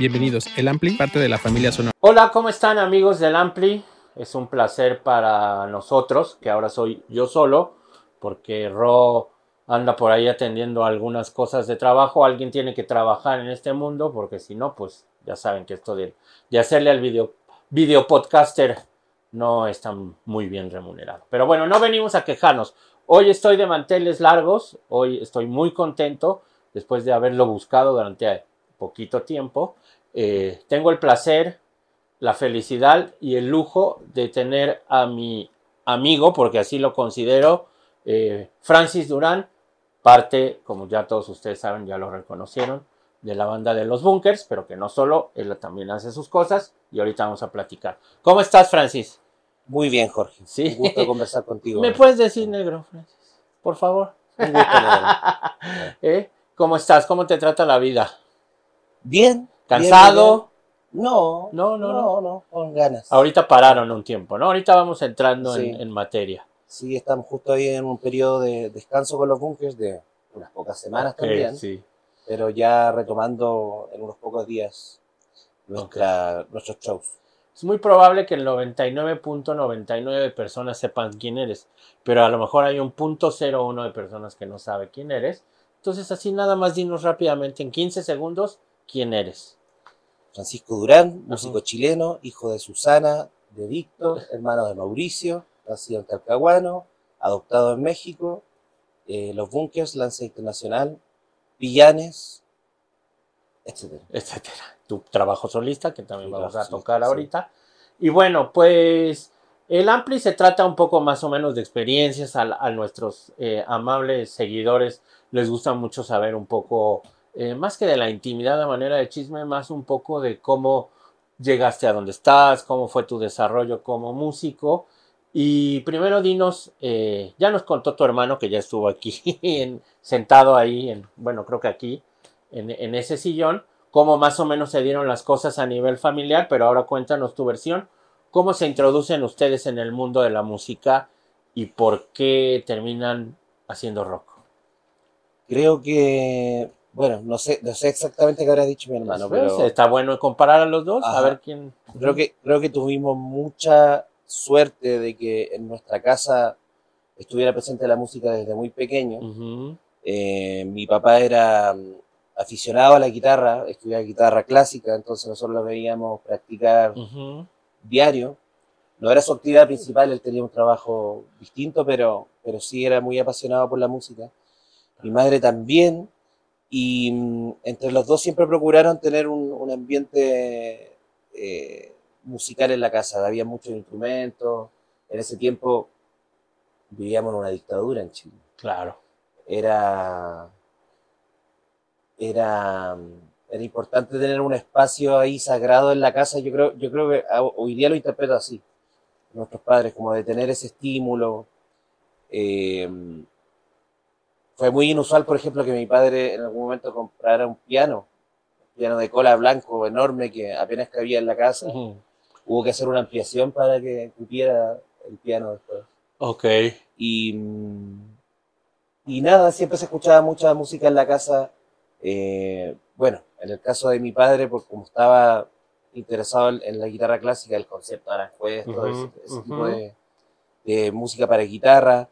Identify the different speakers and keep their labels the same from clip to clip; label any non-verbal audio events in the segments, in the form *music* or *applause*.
Speaker 1: Bienvenidos, el Ampli, parte de la familia Sonora.
Speaker 2: Hola, ¿cómo están amigos del Ampli? Es un placer para nosotros, que ahora soy yo solo, porque Ro anda por ahí atendiendo algunas cosas de trabajo. Alguien tiene que trabajar en este mundo, porque si no, pues ya saben que esto de, de hacerle al video, video podcaster no está muy bien remunerado. Pero bueno, no venimos a quejarnos. Hoy estoy de manteles largos, hoy estoy muy contento después de haberlo buscado durante poquito tiempo. Eh, tengo el placer, la felicidad y el lujo de tener a mi amigo, porque así lo considero, eh, Francis Durán, parte, como ya todos ustedes saben, ya lo reconocieron, de la banda de los Bunkers, pero que no solo, él también hace sus cosas y ahorita vamos a platicar. ¿Cómo estás, Francis?
Speaker 3: Muy bien, Jorge.
Speaker 2: Sí.
Speaker 3: Un gusto conversar contigo.
Speaker 2: ¿Me puedes decir negro, Francis? Por favor.
Speaker 3: Un gusto, *laughs*
Speaker 2: ¿Eh? ¿Cómo estás? ¿Cómo te trata la vida?
Speaker 3: Bien.
Speaker 2: ¿Cansado?
Speaker 3: No,
Speaker 2: no, no,
Speaker 3: no, no, con ganas.
Speaker 2: Ahorita pararon un tiempo, ¿no? Ahorita vamos entrando en, materia.
Speaker 3: Sí, estamos justo ahí en un periodo de descanso con los bunkers de unas pocas semanas también,
Speaker 2: sí.
Speaker 3: pero ya retomando en unos pocos días nuestros shows.
Speaker 2: Es muy probable que el 99.99 de personas sepan quién eres, pero a lo mejor hay un punto 01 de personas que no sabe quién eres. Entonces, así nada más dinos rápidamente en 15 segundos quién eres.
Speaker 3: Francisco Durán, músico chileno, hijo de Susana, de Víctor, hermano de Mauricio, nacido en Talcahuano, adoptado en México, eh, los bunkers, Lanza Internacional, Villanes, etcétera.
Speaker 2: etcétera. Tu trabajo solista, que también vamos a tocar
Speaker 3: sí.
Speaker 2: ahorita. Y bueno, pues el Ampli se trata un poco más o menos de experiencias. A, a nuestros eh, amables seguidores les gusta mucho saber un poco, eh, más que de la intimidad de manera de chisme, más un poco de cómo llegaste a donde estás, cómo fue tu desarrollo como músico. Y primero dinos, eh, ya nos contó tu hermano que ya estuvo aquí, *laughs* en- sentado ahí, en, bueno, creo que aquí, en ese sillón, cómo más o menos se dieron las cosas a nivel familiar, pero ahora cuéntanos tu versión, cómo se introducen ustedes en el mundo de la música y por qué terminan haciendo rock.
Speaker 3: Creo que, bueno, no sé, no sé exactamente qué habrá dicho mi hermano, pero
Speaker 2: Está bueno comparar a los dos, a
Speaker 3: Ajá.
Speaker 2: ver quién...
Speaker 3: creo que, creo que tuvimos mucha suerte de que en nuestra casa estuviera presente la música desde muy pequeño. Eh, mi papá era mm, aficionado a la guitarra, estudiaba guitarra clásica, entonces nosotros lo veíamos practicar diario. No era su actividad principal, él tenía un trabajo distinto, pero, pero sí era muy apasionado por la música. Mi madre también, y mm, entre los dos siempre procuraron tener un, un ambiente eh, musical en la casa. Había muchos instrumentos. En ese tiempo vivíamos en una dictadura en Chile
Speaker 2: Claro.
Speaker 3: era, era, era importante tener un espacio ahí sagrado en la casa. Yo creo, yo creo que hoy día lo interpreto así, nuestros padres, como de tener ese estímulo. Eh, fue muy inusual, por ejemplo, que mi padre en algún momento comprara un piano, un piano de cola blanco enorme que apenas cabía en la casa. Hubo que hacer una ampliación para que cupiera el piano después.
Speaker 2: Ok.
Speaker 3: Y, y nada, siempre se escuchaba mucha música en la casa. Eh, bueno, en el caso de mi padre, pues como estaba interesado en, la guitarra clásica, el concepto de Aranjuez, todo ese, tipo de, de música para guitarra,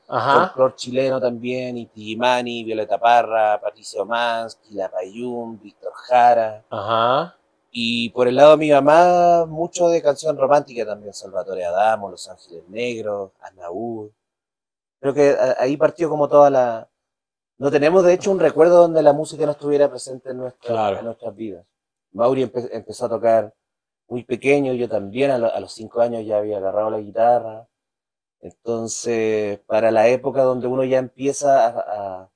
Speaker 3: folclore chileno también, Inti Illimani, Violeta Parra, Patricio Mans, Quilapayún, Víctor Jara.
Speaker 2: Ajá.
Speaker 3: Y por el lado de mi mamá, mucho de canción romántica también, Salvatore Adamo, Los Ángeles Negros, Anaúd. Creo que a- ahí partió como toda la... No tenemos de hecho un recuerdo donde la música no estuviera presente en, nuestra-
Speaker 2: Claro.
Speaker 3: en nuestras vidas. Mauri empe- empezó a tocar muy pequeño, yo también a, lo- a los cinco años ya había agarrado la guitarra. Entonces, para la época donde uno ya empieza a, a-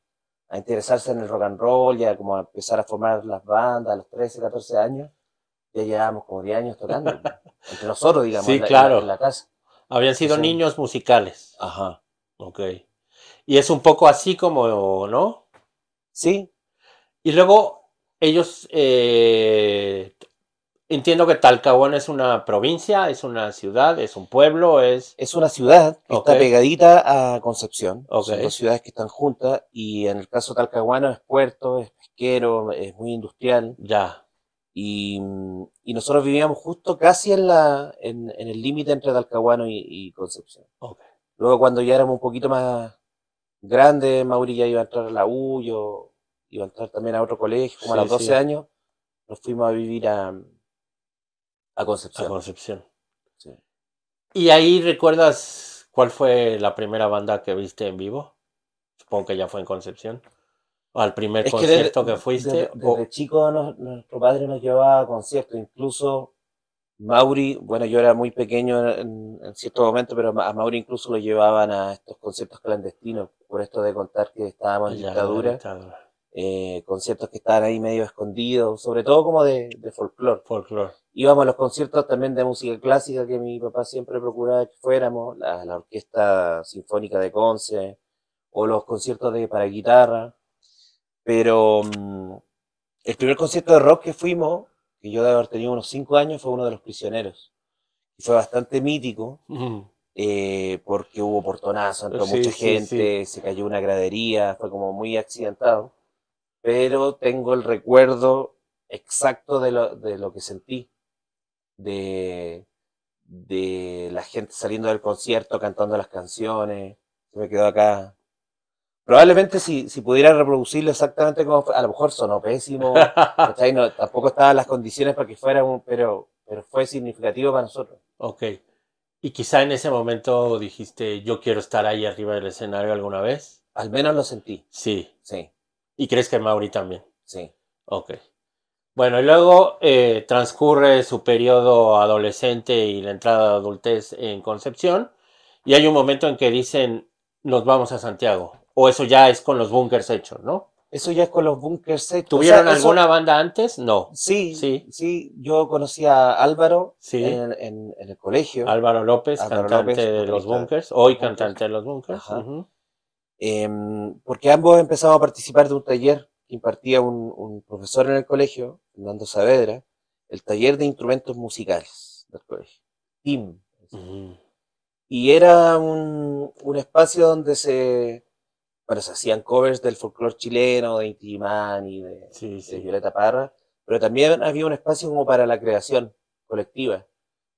Speaker 3: a interesarse en el rock and roll, ya como a empezar a formar las bandas a los 13, 14 años, ya llevábamos como 10 años tocando. *laughs* entre nosotros, digamos,
Speaker 2: Sí,
Speaker 3: en la,
Speaker 2: claro.
Speaker 3: en la casa.
Speaker 2: Habían sido niños musicales.
Speaker 3: Ajá.
Speaker 2: Ok. Y es un poco así como, ¿no?
Speaker 3: Sí,
Speaker 2: Y luego ellos, eh, entiendo que Talcahuano es una provincia, es una ciudad, es un pueblo, es...
Speaker 3: es una ciudad que está pegadita a Concepción.
Speaker 2: Ok.
Speaker 3: Son dos ciudades que están juntas y en el caso de Talcahuano es puerto, es pesquero, es muy industrial.
Speaker 2: Ya.
Speaker 3: Y, y nosotros vivíamos justo casi en, la, en, en el límite entre Talcahuano y, y Concepción.
Speaker 2: Ok.
Speaker 3: Luego cuando ya éramos un poquito más grandes, Mauri ya iba a entrar a la U, yo iba a entrar también a otro colegio, como a
Speaker 2: Sí,
Speaker 3: los 12
Speaker 2: sí.
Speaker 3: años, nos fuimos a vivir a, a
Speaker 2: A
Speaker 3: Concepción.
Speaker 2: Concepción.
Speaker 3: Sí.
Speaker 2: ¿Y ahí recuerdas cuál fue la primera banda que viste en vivo? Supongo que ya fue en Concepción. ¿O al primer
Speaker 3: Es que desde,
Speaker 2: concierto que fuiste?
Speaker 3: desde,
Speaker 2: o-
Speaker 3: desde chico nos- nuestro padre nos llevaba a conciertos, incluso Mauri, bueno, yo era muy pequeño en, en cierto momento, pero a Mauri incluso lo llevaban a estos conciertos clandestinos, por esto de contar que estábamos en
Speaker 2: Ya,
Speaker 3: dictadura,
Speaker 2: dictadura.
Speaker 3: eh, conciertos que estaban ahí medio escondidos, sobre todo como de, de folclore.
Speaker 2: Folklore.
Speaker 3: Íbamos a los conciertos también de música clásica que mi papá siempre procuraba que fuéramos, la, la Orquesta Sinfónica de Conce, o los conciertos de para guitarra. Pero mm, el primer concierto de rock que fuimos, que yo de haber tenido unos cinco años, fue uno de los prisioneros. Y fue bastante mítico, eh, porque hubo portonazo, entró
Speaker 2: Sí,
Speaker 3: mucha
Speaker 2: sí,
Speaker 3: gente, se cayó una gradería, fue como muy accidentado. Pero tengo el recuerdo exacto de lo, de lo que sentí, de, de la gente saliendo del concierto, cantando las canciones, se me quedó acá. Probablemente si, si pudiera reproducirlo exactamente como fue, a lo mejor sonó pésimo. *laughs* No, tampoco estaban las condiciones para que fuera un, pero, pero fue significativo para nosotros.
Speaker 2: Ok. ¿Y quizá en ese momento dijiste, yo quiero estar ahí arriba del escenario alguna vez?
Speaker 3: Al menos lo sentí,
Speaker 2: Sí.
Speaker 3: sí,
Speaker 2: ¿Y crees que Mauri también?
Speaker 3: sí.
Speaker 2: Ok. Bueno, y luego eh, transcurre su periodo adolescente y la entrada de adultez en Concepción, y hay un momento en que dicen, nos vamos a Santiago, o eso ya es con los bunkers hechos, ¿no?
Speaker 3: Eso ya es con los bunkers hechos. O
Speaker 2: ¿Tuvieron
Speaker 3: eso-
Speaker 2: alguna banda antes? No.
Speaker 3: Sí,
Speaker 2: Sí.
Speaker 3: sí, Yo conocí a Álvaro
Speaker 2: Sí.
Speaker 3: en, en- en el colegio.
Speaker 2: Álvaro López,
Speaker 3: Álvaro
Speaker 2: cantante
Speaker 3: López,
Speaker 2: de los bunkers, hoy cantante de los bunkers.
Speaker 3: Porque ambos empezamos a participar de un taller impartía un, un profesor en el colegio, Fernando Saavedra, el taller de instrumentos musicales del colegio. TIM. Y era un, un espacio donde se, bueno, se hacían covers del folclore chileno, de Inti y de,
Speaker 2: Sí,
Speaker 3: de
Speaker 2: sí.
Speaker 3: Violeta Parra, pero también había un espacio como para la creación colectiva.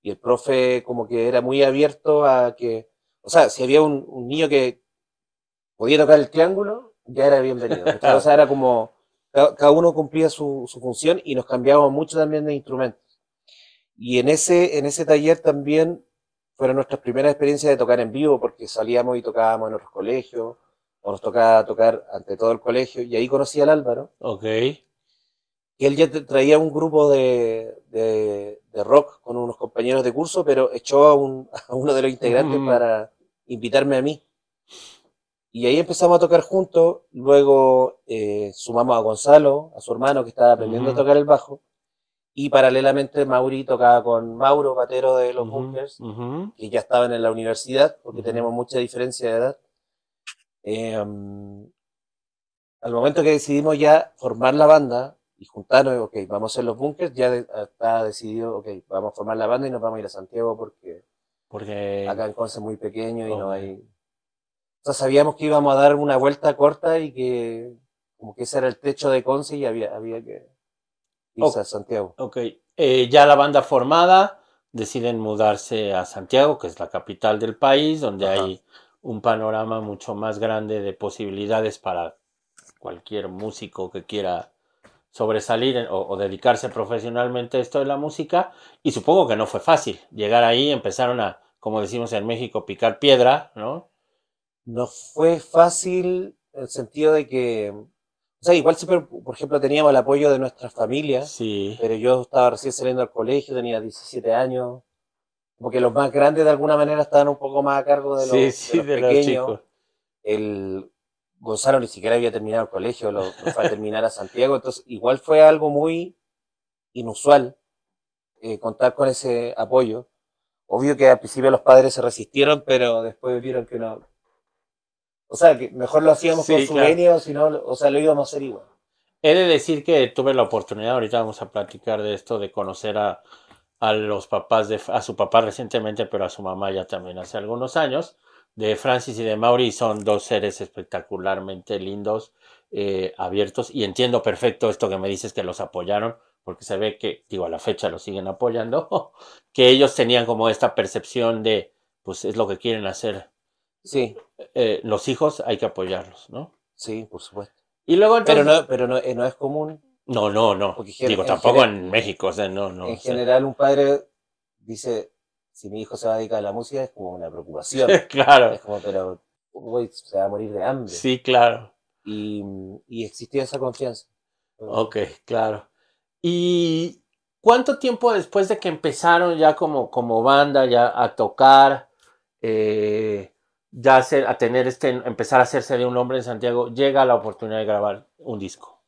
Speaker 3: Y el profe como que era muy abierto a que, o sea, si había un, un niño que podía tocar el triángulo, ya era bienvenido. O sea, era como, ca- cada uno cumplía su, su función y nos cambiábamos mucho también de instrumentos. Y en ese, en ese taller también fueron nuestras primeras experiencias de tocar en vivo, porque salíamos y tocábamos en otros colegios, o nos tocaba tocar ante todo el colegio, y ahí conocí al Álvaro,
Speaker 2: Ok.
Speaker 3: que él ya traía un grupo de, de, de rock con unos compañeros de curso, pero echó a, un, a uno de los integrantes
Speaker 2: Ujú.
Speaker 3: para invitarme a mí. Y ahí empezamos a tocar juntos, luego eh, sumamos a Gonzalo, a su hermano que estaba aprendiendo
Speaker 2: Ujú.
Speaker 3: a tocar el bajo, y paralelamente Mauri tocaba con Mauro, patero de los
Speaker 2: Ujú,
Speaker 3: Bunkers, que ya estaban en la universidad, porque tenemos mucha diferencia de edad. Eh, um, al momento que decidimos ya formar la banda y juntarnos, ok, vamos a hacer los bunkers, ya de- está decidido, ok, vamos a formar la banda y nos vamos a ir a Santiago porque
Speaker 2: Porque
Speaker 3: acá en Conce es muy pequeño y no hay... O sea, sabíamos que íbamos a dar una vuelta corta y que como que ese era el techo de Conce y había, había que irse a Santiago.
Speaker 2: Ok, eh, ya la banda formada, deciden mudarse a Santiago, que es la capital del país, donde
Speaker 3: Ajá.
Speaker 2: hay un panorama mucho más grande de posibilidades para cualquier músico que quiera sobresalir en- o, o dedicarse profesionalmente a esto de la música. Y supongo que no fue fácil. Llegar ahí, empezaron a, como decimos en México, picar piedra, ¿no?
Speaker 3: No fue fácil en el sentido de que, o sea, igual siempre, por ejemplo, teníamos el apoyo de nuestras familias,
Speaker 2: Sí,
Speaker 3: pero yo estaba recién saliendo al colegio, tenía 17 años, porque los más grandes de alguna manera estaban un poco más a cargo de los,
Speaker 2: sí, sí,
Speaker 3: de los
Speaker 2: de los
Speaker 3: pequeños.
Speaker 2: chicos.
Speaker 3: El Gonzalo ni siquiera había terminado el colegio, lo, lo fue a terminar a Santiago, entonces igual fue algo muy inusual eh, contar con ese apoyo. Obvio que al principio los padres se resistieron, pero después vieron que no. O sea, que mejor lo hacíamos
Speaker 2: Sí,
Speaker 3: con su
Speaker 2: claro.
Speaker 3: genio, si no, o sea, lo íbamos a hacer igual.
Speaker 2: He de decir que tuve la oportunidad, ahorita vamos a platicar de esto, de conocer a, a los papás, de, a su papá recientemente, pero a su mamá ya también hace algunos años, de Francis y de Mauri, son dos seres espectacularmente lindos, eh, abiertos, y entiendo perfecto esto que me dices que los apoyaron, porque se ve que, digo, a la fecha lo siguen apoyando, *laughs* que ellos tenían como esta percepción de, pues es lo que quieren hacer
Speaker 3: Sí,
Speaker 2: eh, los hijos, hay que apoyarlos, ¿no?
Speaker 3: sí, por supuesto.
Speaker 2: Y luego entonces...
Speaker 3: Pero no, pero no, eh, no es común.
Speaker 2: No, no, no. Digo,
Speaker 3: en
Speaker 2: tampoco en México, o sea, no, no.
Speaker 3: en
Speaker 2: o sea,
Speaker 3: general, un padre dice, si mi hijo se va a dedicar a la música, es como una preocupación. *laughs*
Speaker 2: claro,
Speaker 3: es como, pero güey, se va a morir de hambre.
Speaker 2: sí, claro.
Speaker 3: Y, y existía esa confianza.
Speaker 2: Ok, claro. ¿Y cuánto tiempo después de que empezaron ya como, como banda, ya a tocar, eh, ya hacer- a tener este, empezar a hacerse de un hombre en Santiago, llega la oportunidad de grabar un disco?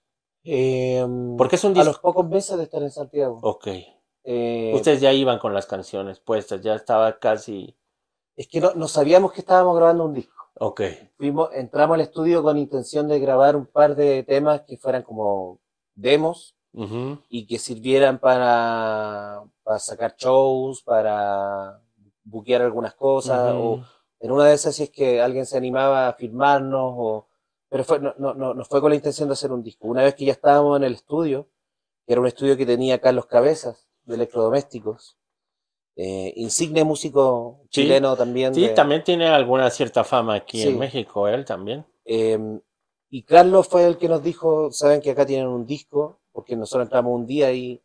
Speaker 3: Eh,
Speaker 2: Porque es un
Speaker 3: a los
Speaker 2: disco.
Speaker 3: pocos meses de estar en Santiago.
Speaker 2: Ok.
Speaker 3: eh,
Speaker 2: Ustedes ya iban con las canciones puestas, ya estaba casi.
Speaker 3: es que no, no sabíamos que estábamos grabando un disco.
Speaker 2: Ok.
Speaker 3: Fuimos, entramos al estudio con intención de grabar un par de temas que fueran como demos
Speaker 2: Ujú.
Speaker 3: y que sirvieran para, para sacar shows, para buquear algunas cosas, o
Speaker 2: Ujú.
Speaker 3: En una de esas si es que alguien se animaba a firmarnos, o, pero fue, no, no, no, fue con la intención de hacer un disco. Una vez que ya estábamos en el estudio, que era un estudio que tenía Carlos Cabezas, de Electrodomésticos, eh, insigne músico
Speaker 2: Sí.
Speaker 3: chileno también.
Speaker 2: Sí,
Speaker 3: de-
Speaker 2: también tiene alguna cierta fama aquí
Speaker 3: Sí.
Speaker 2: en México, él también.
Speaker 3: Eh, y Carlos fue el que nos dijo, saben que acá tienen un disco, porque nosotros entramos un día y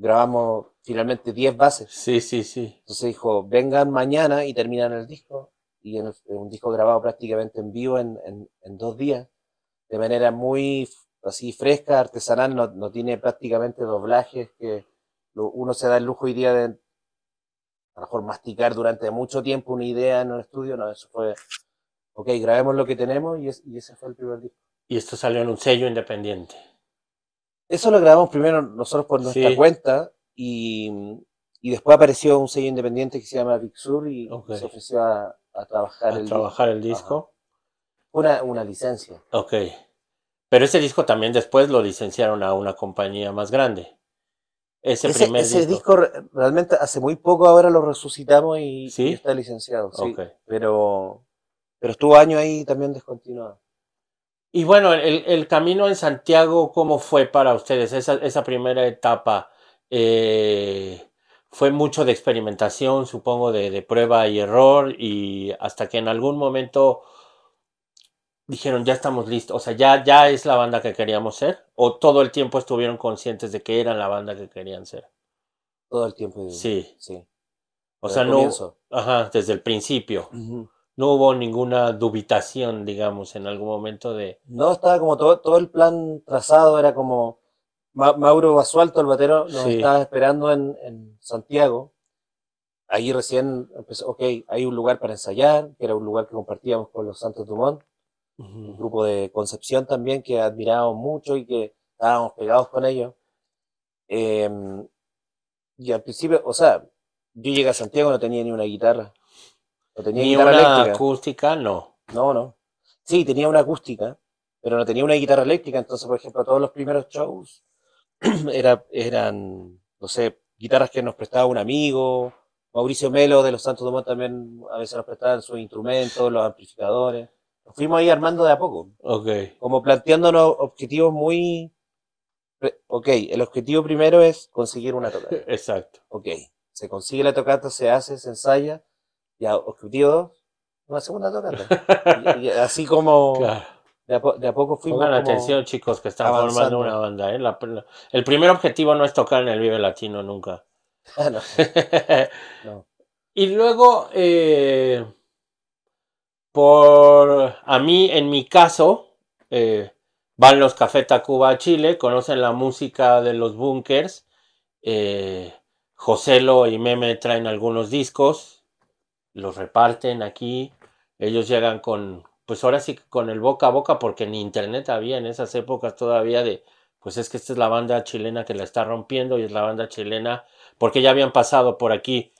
Speaker 3: grabamos finalmente 10 bases.
Speaker 2: Sí, sí, sí.
Speaker 3: Entonces dijo, vengan mañana y terminan el disco. Y en un disco grabado prácticamente en vivo en, en- en dos días, de manera muy así fresca, artesanal, no, no tiene prácticamente doblajes, que lo- uno se da el lujo hoy día de a lo mejor masticar durante mucho tiempo una idea en un estudio. No, eso fue, ok, grabemos lo que tenemos y, es- y ese fue el primer disco.
Speaker 2: Y esto salió en un sello independiente.
Speaker 3: Eso lo grabamos primero nosotros por nuestra
Speaker 2: Sí.
Speaker 3: cuenta y, y después apareció un sello independiente que se llama Big Sur y se ofreció a, a trabajar
Speaker 2: A
Speaker 3: el
Speaker 2: trabajar el
Speaker 3: disco.
Speaker 2: disco.
Speaker 3: Una, una licencia.
Speaker 2: Ok. Pero ese disco también después lo licenciaron a una compañía más grande. Ese,
Speaker 3: Ese,
Speaker 2: primer
Speaker 3: ese
Speaker 2: disco.
Speaker 3: disco re- realmente hace muy poco ahora lo resucitamos y,
Speaker 2: ¿Sí?
Speaker 3: y está licenciado. Sí, pero, pero estuvo años ahí también descontinuado.
Speaker 2: Y bueno, el, el camino en Santiago, ¿cómo fue para ustedes? Esa, esa primera etapa eh, fue mucho de experimentación, supongo, de, de prueba y error, y hasta que en algún momento dijeron, ya estamos listos, o sea, ya, ya es la banda que queríamos ser, o todo el tiempo estuvieron conscientes de que eran la banda que querían ser.
Speaker 3: Todo el tiempo.
Speaker 2: Sí.
Speaker 3: sí.
Speaker 2: O
Speaker 3: Desde
Speaker 2: sea,
Speaker 3: el
Speaker 2: no, ajá, desde el principio. No hubo ninguna dubitación, digamos, en algún momento de...
Speaker 3: No, estaba como todo, todo el plan trazado, era como Ma- Mauro Basualto, el batero, nos
Speaker 2: Sí.
Speaker 3: estaba esperando en, en Santiago. Ahí recién empezó, ok, hay un lugar para ensayar, que era un lugar que compartíamos con los Santos Dumont, un grupo de Concepción también que admirábamos mucho y que estábamos pegados con ellos. Eh, y al principio, o sea, yo llegué a Santiago no tenía ni una guitarra. No tenía
Speaker 2: Ni
Speaker 3: guitarra
Speaker 2: una
Speaker 3: eléctrica.
Speaker 2: acústica, no.
Speaker 3: No, no. Sí, tenía una acústica, pero no tenía una guitarra eléctrica. Entonces, por ejemplo, todos los primeros shows *clears throat* era, eran, no sé, guitarras que nos prestaba un amigo. Mauricio Melo de los Santos Dumont también a veces nos prestaban sus instrumentos, los amplificadores. Nos fuimos ahí armando de a poco,
Speaker 2: Ok.
Speaker 3: como planteándonos objetivos muy... Ok, el objetivo primero es conseguir una tocata. *laughs*
Speaker 2: Exacto.
Speaker 3: Ok, se consigue la tocata, se hace, se ensaya. Ya, objetivo dos, una segunda tocata. Y- y así como *laughs*
Speaker 2: Claro.
Speaker 3: de, a, de a poco fuimos
Speaker 2: Pongan atención, chicos, que están
Speaker 3: avanzando.
Speaker 2: formando una banda. ¿eh? La- la- el primer objetivo no es tocar en el Vive Latino nunca.
Speaker 3: Ah, no, *laughs* no.
Speaker 2: y luego, eh, por a mí, en mi caso, eh, van los Café Tacuba a Chile, conocen la música de los bunkers. Eh, Joselo y Meme traen algunos discos, los reparten aquí. Ellos llegan con, pues ahora sí con el boca a boca, porque ni internet había en esas épocas todavía de, pues es que esta es la banda chilena que la está rompiendo y es la banda chilena, porque ya habían pasado por aquí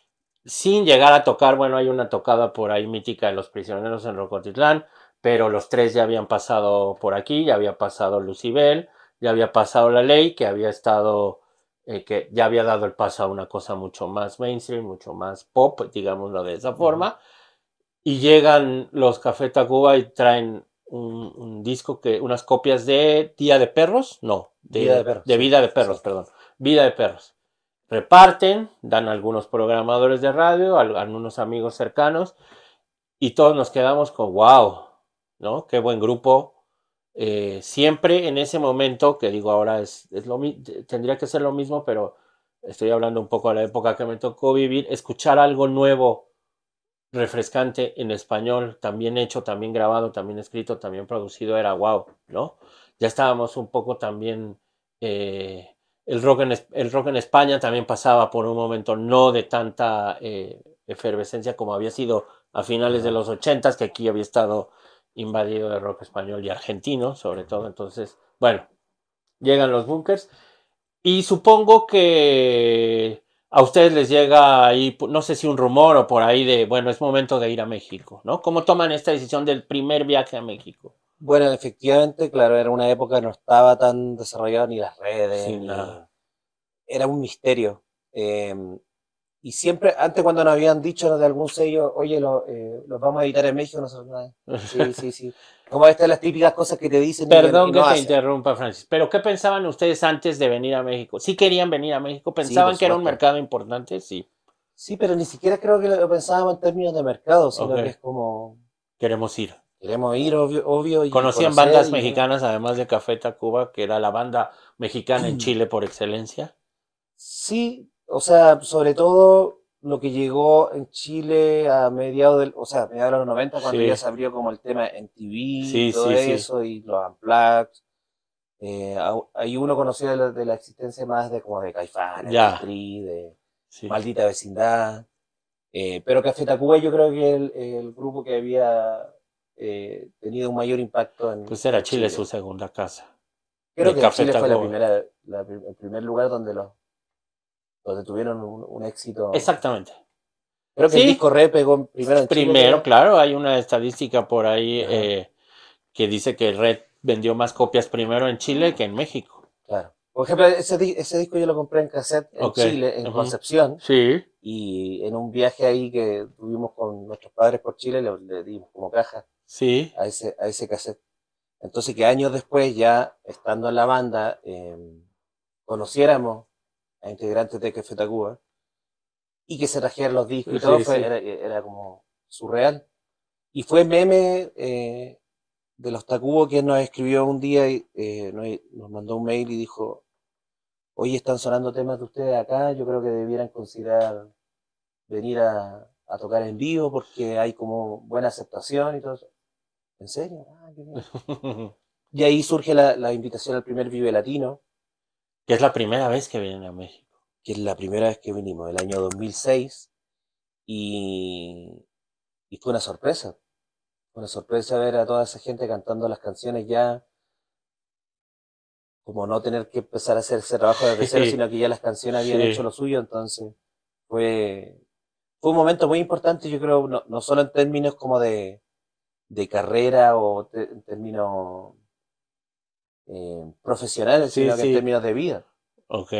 Speaker 2: sin llegar a tocar, bueno, hay una tocada por ahí mítica de los prisioneros en Rocotitlán, pero los tres ya habían pasado por aquí, ya había pasado Lucibel, ya había pasado la ley, que había estado, eh, que ya había dado el paso a una cosa mucho más mainstream, mucho más pop, digámoslo de esa forma, y llegan los Café Tacuba y traen un, un disco que, unas copias de Día de Perros, no, de
Speaker 3: Vida de Perros,
Speaker 2: de. Vida de Perros,
Speaker 3: Sí.
Speaker 2: perdón, Vida de Perros. Reparten, dan algunos programadores de radio, al- algunos amigos cercanos, y todos nos quedamos con wow, ¿no? Qué buen grupo. Eh, siempre en ese momento, que digo ahora es, es lo tendría que ser lo mismo, pero estoy hablando un poco de la época que me tocó vivir, escuchar algo nuevo, refrescante en español, también hecho, también grabado, también escrito, también producido, era wow, ¿no? Ya estábamos un poco también, eh, el, rock en, el rock en España también pasaba por un momento no de tanta eh, efervescencia como había sido a finales de los ochentas, que aquí había estado invadido de rock español y argentino, sobre todo. Entonces, bueno, llegan los bunkers y supongo que a ustedes les llega ahí, no sé si un rumor o por ahí de, bueno, es momento de ir a México, ¿no? ¿Cómo toman esta decisión del primer viaje a México?
Speaker 3: Bueno, efectivamente, claro, era una época que no estaba tan desarrollada ni las redes,
Speaker 2: Sí,
Speaker 3: ni-
Speaker 2: nada.
Speaker 3: era un misterio. Eh, y siempre, antes cuando nos habían dicho de algún sello, oye, lo, eh, los vamos a editar en México, nosotros, "Ay, sí, *laughs* sí, sí. Como estas las típicas cosas que te dicen
Speaker 2: Perdón
Speaker 3: y
Speaker 2: que
Speaker 3: no
Speaker 2: te
Speaker 3: hacen.
Speaker 2: interrumpa, Francis, pero ¿qué pensaban ustedes antes de venir a México? ¿Sí querían venir a México? ¿Pensaban que era un mercado importante? Sí,
Speaker 3: Sí, pero ni siquiera creo que lo pensábamos en términos de mercado, sino que es como,
Speaker 2: queremos ir.
Speaker 3: queremos ir, obvio, obvio y
Speaker 2: ¿Conocían
Speaker 3: conocer
Speaker 2: bandas
Speaker 3: y-
Speaker 2: mexicanas además de Café Tacuba, que era la banda mexicana en *clears throat* Chile por excelencia?
Speaker 3: Sí, o sea, sobre todo lo que llegó en Chile a mediados del, o sea, mediados de los 90, cuando
Speaker 2: Sí.
Speaker 3: ya se abrió como el tema en TV
Speaker 2: Sí,
Speaker 3: y todo
Speaker 2: sí,
Speaker 3: eso, y los Unplugged. Eh, ahí uno conoció de la, de la existencia más de como de Caifanes, de Tri, de. Maldita Vecindad. Eh, pero Café Tacuba yo creo que el, el grupo que había eh, tenido un mayor impacto en
Speaker 2: Pues era
Speaker 3: en
Speaker 2: Chile su segunda casa.
Speaker 3: Creo
Speaker 2: de
Speaker 3: que
Speaker 2: Café
Speaker 3: Chile fue la
Speaker 2: Tacuba.
Speaker 3: primera, la prim- el primer lugar donde los donde tuvieron un, un éxito.
Speaker 2: Exactamente.
Speaker 3: Creo que
Speaker 2: Sí.
Speaker 3: el disco Re pegó primero en Chile,
Speaker 2: Primero,
Speaker 3: creo.
Speaker 2: claro, hay una estadística por ahí eh, que dice que Red vendió más copias primero en Chile que en México.
Speaker 3: Claro. Por ejemplo, ese, ese disco yo lo compré en cassette en
Speaker 2: Ok.
Speaker 3: Chile, en
Speaker 2: Ujú.
Speaker 3: Concepción,
Speaker 2: Sí.
Speaker 3: y en un viaje ahí que tuvimos con nuestros padres por Chile, le, le dimos como caja
Speaker 2: Sí.
Speaker 3: a ese, a ese cassette. Entonces que años después, ya estando en la banda, eh, conociéramos a integrantes de Café Tacuba y que se trajeran los discos y
Speaker 2: Sí,
Speaker 3: todo, fue,
Speaker 2: sí.
Speaker 3: Era, era como surreal. Y fue meme eh, de los Tacubo que nos escribió un día, y, eh, nos, nos mandó un mail y dijo, oye, están sonando temas de ustedes acá, yo creo que debieran considerar venir a, a tocar en vivo porque hay como buena aceptación y todo eso. ¿En serio? Ah, qué bien. *laughs* Y ahí surge la, la invitación al primer Vive Latino,
Speaker 2: que es la primera vez que vienen a México.
Speaker 3: que es la primera vez que vinimos, el año 2006, y, y fue una sorpresa. Fue una sorpresa ver a toda esa gente cantando las canciones ya, como no tener que empezar a hacer ese trabajo desde cero, *laughs* sino que ya las canciones habían
Speaker 2: Sí.
Speaker 3: hecho lo suyo, entonces fue, fue un momento muy importante, yo creo, no, no solo en términos como de, de carrera o te- en términos eh, profesionales,
Speaker 2: Sí,
Speaker 3: sino que
Speaker 2: sí.
Speaker 3: en términos de vida.
Speaker 2: Ok.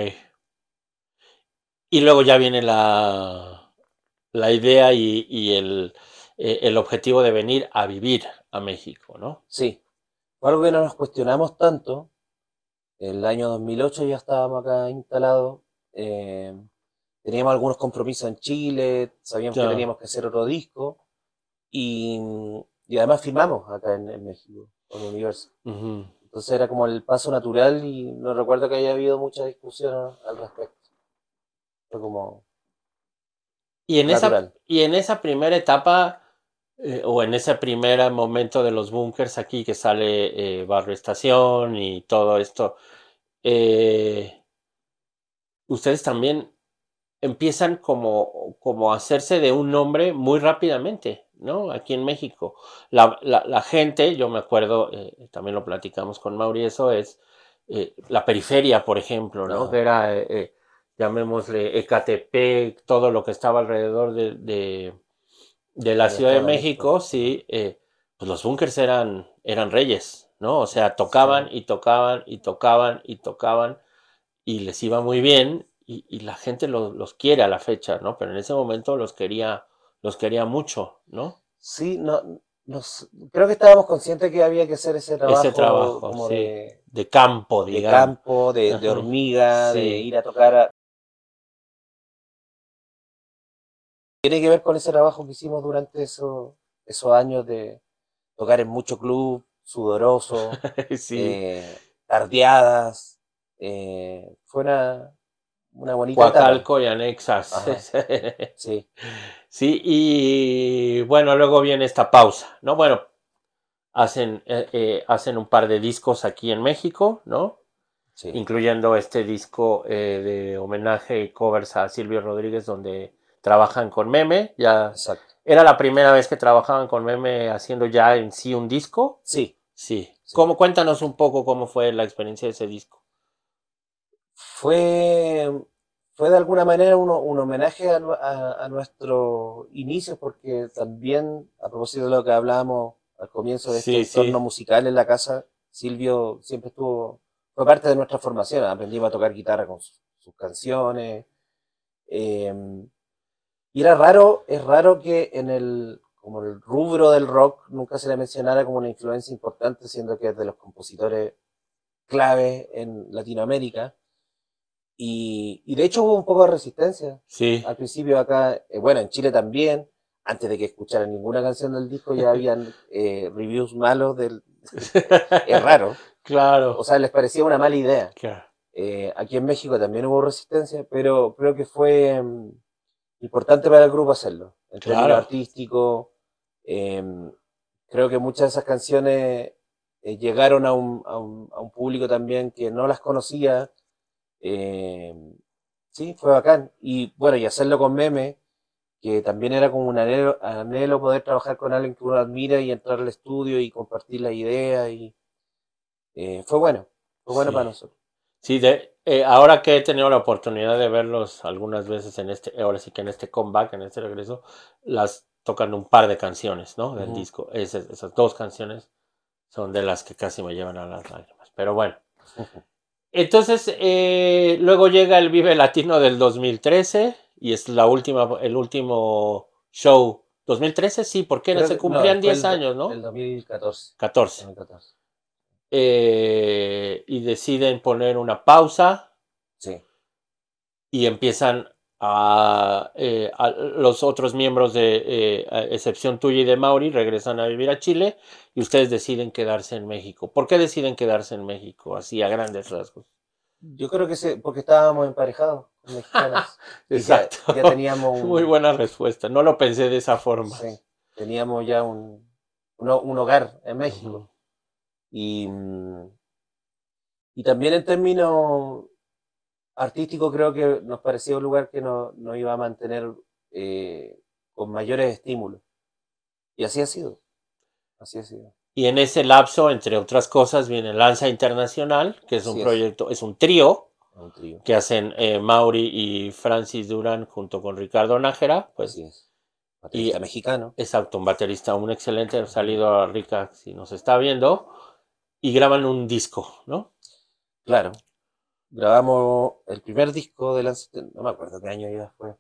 Speaker 2: Y luego ya viene la, la idea y, y el, eh, el objetivo de venir a vivir a México, ¿no?
Speaker 3: Sí, fue algo que no nos cuestionamos tanto. El año 2008 ya estábamos acá instalados. eh, teníamos algunos compromisos en Chile, sabíamos
Speaker 2: Ya.
Speaker 3: que teníamos que hacer otro disco. Y, y además firmamos acá en, en México, con Universal.
Speaker 2: Ujú.
Speaker 3: Entonces era como el paso natural y no recuerdo que haya habido mucha discusión al respecto. Fue como
Speaker 2: Y en esa, y en esa primera etapa, eh, o en ese primer momento de los bunkers aquí que sale eh, Barrio Estación y todo esto, eh, ustedes también empiezan como, como a hacerse de un nombre muy rápidamente, ¿no? Aquí en México. La, la- la gente, yo me acuerdo, eh, también lo platicamos con Mauri, eso es eh, la periferia, por ejemplo, ¿no?
Speaker 3: Ajá.
Speaker 2: Que era, eh, llamémosle Ecatepec, todo lo que estaba alrededor de, de, de la Ciudad de México, sí, pues los bunkers eran, eran reyes, ¿no? O sea, tocaban
Speaker 3: Sí.
Speaker 2: y tocaban y tocaban y tocaban y les iba muy bien y, y la gente lo- los quiere a la fecha, ¿no? Pero en ese momento los quería, los quería mucho, ¿no?
Speaker 3: Sí, no, nos- creo que estábamos conscientes que había que hacer ese trabajo,
Speaker 2: trabajo,
Speaker 3: como
Speaker 2: sí.
Speaker 3: de,
Speaker 2: De campo,
Speaker 3: de
Speaker 2: digamos.
Speaker 3: campo, de, de hormiga, de ir a tocar. a- Tiene que ver con ese trabajo que hicimos durante eso- esos años de tocar en mucho club, sudoroso, *laughs*
Speaker 2: sí.
Speaker 3: eh, tardeadas. eh, fue una, una bonita.
Speaker 2: Coacalco y anexas. *laughs*
Speaker 3: Sí,
Speaker 2: Sí, y bueno, luego viene esta pausa, ¿no? Bueno, hacen, eh, eh, hacen un par de discos aquí en México, ¿no?
Speaker 3: sí.
Speaker 2: Incluyendo este disco eh, de homenaje y covers a Silvio Rodríguez, donde trabajan con Meme. Ya
Speaker 3: Exacto.
Speaker 2: era la primera vez que trabajaban con Meme haciendo ya en sí un disco.
Speaker 3: Sí.
Speaker 2: Sí.
Speaker 3: Sí.
Speaker 2: ¿Cómo, cuéntanos un poco cómo fue la experiencia de ese disco.
Speaker 3: Fue, fue de alguna manera un, un homenaje a, a, a nuestro inicio, porque también, a propósito de lo que hablábamos al comienzo de
Speaker 2: Sí,
Speaker 3: este entorno
Speaker 2: sí.
Speaker 3: musical en la casa, Silvio siempre estuvo, fue parte de nuestra formación, aprendimos a tocar guitarra con sus, sus canciones. eh, y era raro, es raro que en el, como el rubro del rock nunca se le mencionara como una influencia importante, siendo que es de los compositores clave en Latinoamérica. Y, y de hecho hubo un poco de resistencia.
Speaker 2: Sí.
Speaker 3: Al principio acá, eh, bueno, en Chile también, antes de que escucharan ninguna canción del disco, ya *laughs* habían eh, reviews malos del... *laughs* Es raro.
Speaker 2: claro.
Speaker 3: O sea, les parecía una mala idea.
Speaker 2: Claro.
Speaker 3: Eh, aquí en México también hubo resistencia, pero creo que fue mm, importante para el grupo hacerlo. En términos
Speaker 2: Claro.
Speaker 3: artísticos, em, creo que muchas de esas canciones eh, llegaron a un, a, un, a un público también que no las conocía. Em, sí, fue bacán. Y bueno, y hacerlo con Meme, que también era como un anhelo, anhelo poder trabajar con alguien que uno admira y entrar al estudio y compartir la idea. Y eh, fue bueno, fue bueno
Speaker 2: Sí.
Speaker 3: para nosotros.
Speaker 2: Sí, de, eh, ahora que he tenido la oportunidad de verlos algunas veces en este, ahora sí que en este comeback, en este regreso, las tocan un par de canciones, ¿no? Del disco. Esas dos canciones son de las que casi me llevan a las lágrimas. Pero bueno. Entonces, eh, luego llega el Vive Latino del 2013 y es la última, el último show. ¿2013? Sí, porque
Speaker 3: Creo
Speaker 2: se
Speaker 3: no,
Speaker 2: cumplían
Speaker 3: fue
Speaker 2: 10
Speaker 3: el-
Speaker 2: años, ¿no?
Speaker 3: El 2014.
Speaker 2: 14.
Speaker 3: 2014.
Speaker 2: Eh, y deciden poner una pausa
Speaker 3: Sí,
Speaker 2: y empiezan a, eh, a- los otros miembros de eh, a excepción tuya y de Mauri regresan a vivir a Chile y ustedes deciden quedarse en México. ¿Por qué deciden quedarse en México así a grandes rasgos?
Speaker 3: yo creo que sí, porque estábamos emparejados mexicanas. *laughs* Y ya-
Speaker 2: Exacto.
Speaker 3: Ya, teníamos un,
Speaker 2: Muy buena respuesta. No lo pensé de esa forma.
Speaker 3: sí, teníamos ya un, un, un hogar en México.
Speaker 2: Ujú.
Speaker 3: Y, mm, y también en términos artísticos creo que nos parecía un lugar que nos, nos iba a mantener eh, con mayores estímulos. Y así ha sido. Así ha sido.
Speaker 2: Y en ese lapso, entre otras cosas, viene Lanza Internacional, que es un
Speaker 3: Así
Speaker 2: proyecto, es un trío
Speaker 3: Un trío.
Speaker 2: que hacen eh, Mauri y Francis Durán junto con Ricardo Nájera, pues
Speaker 3: Así es. Baterista
Speaker 2: y-
Speaker 3: mexicano.
Speaker 2: Exacto, un baterista, un excelente, ha salido a Rica si nos está viendo, y graban un disco, ¿no?
Speaker 3: Claro. Grabamos el primer disco de Lance, no me acuerdo qué año ya fue.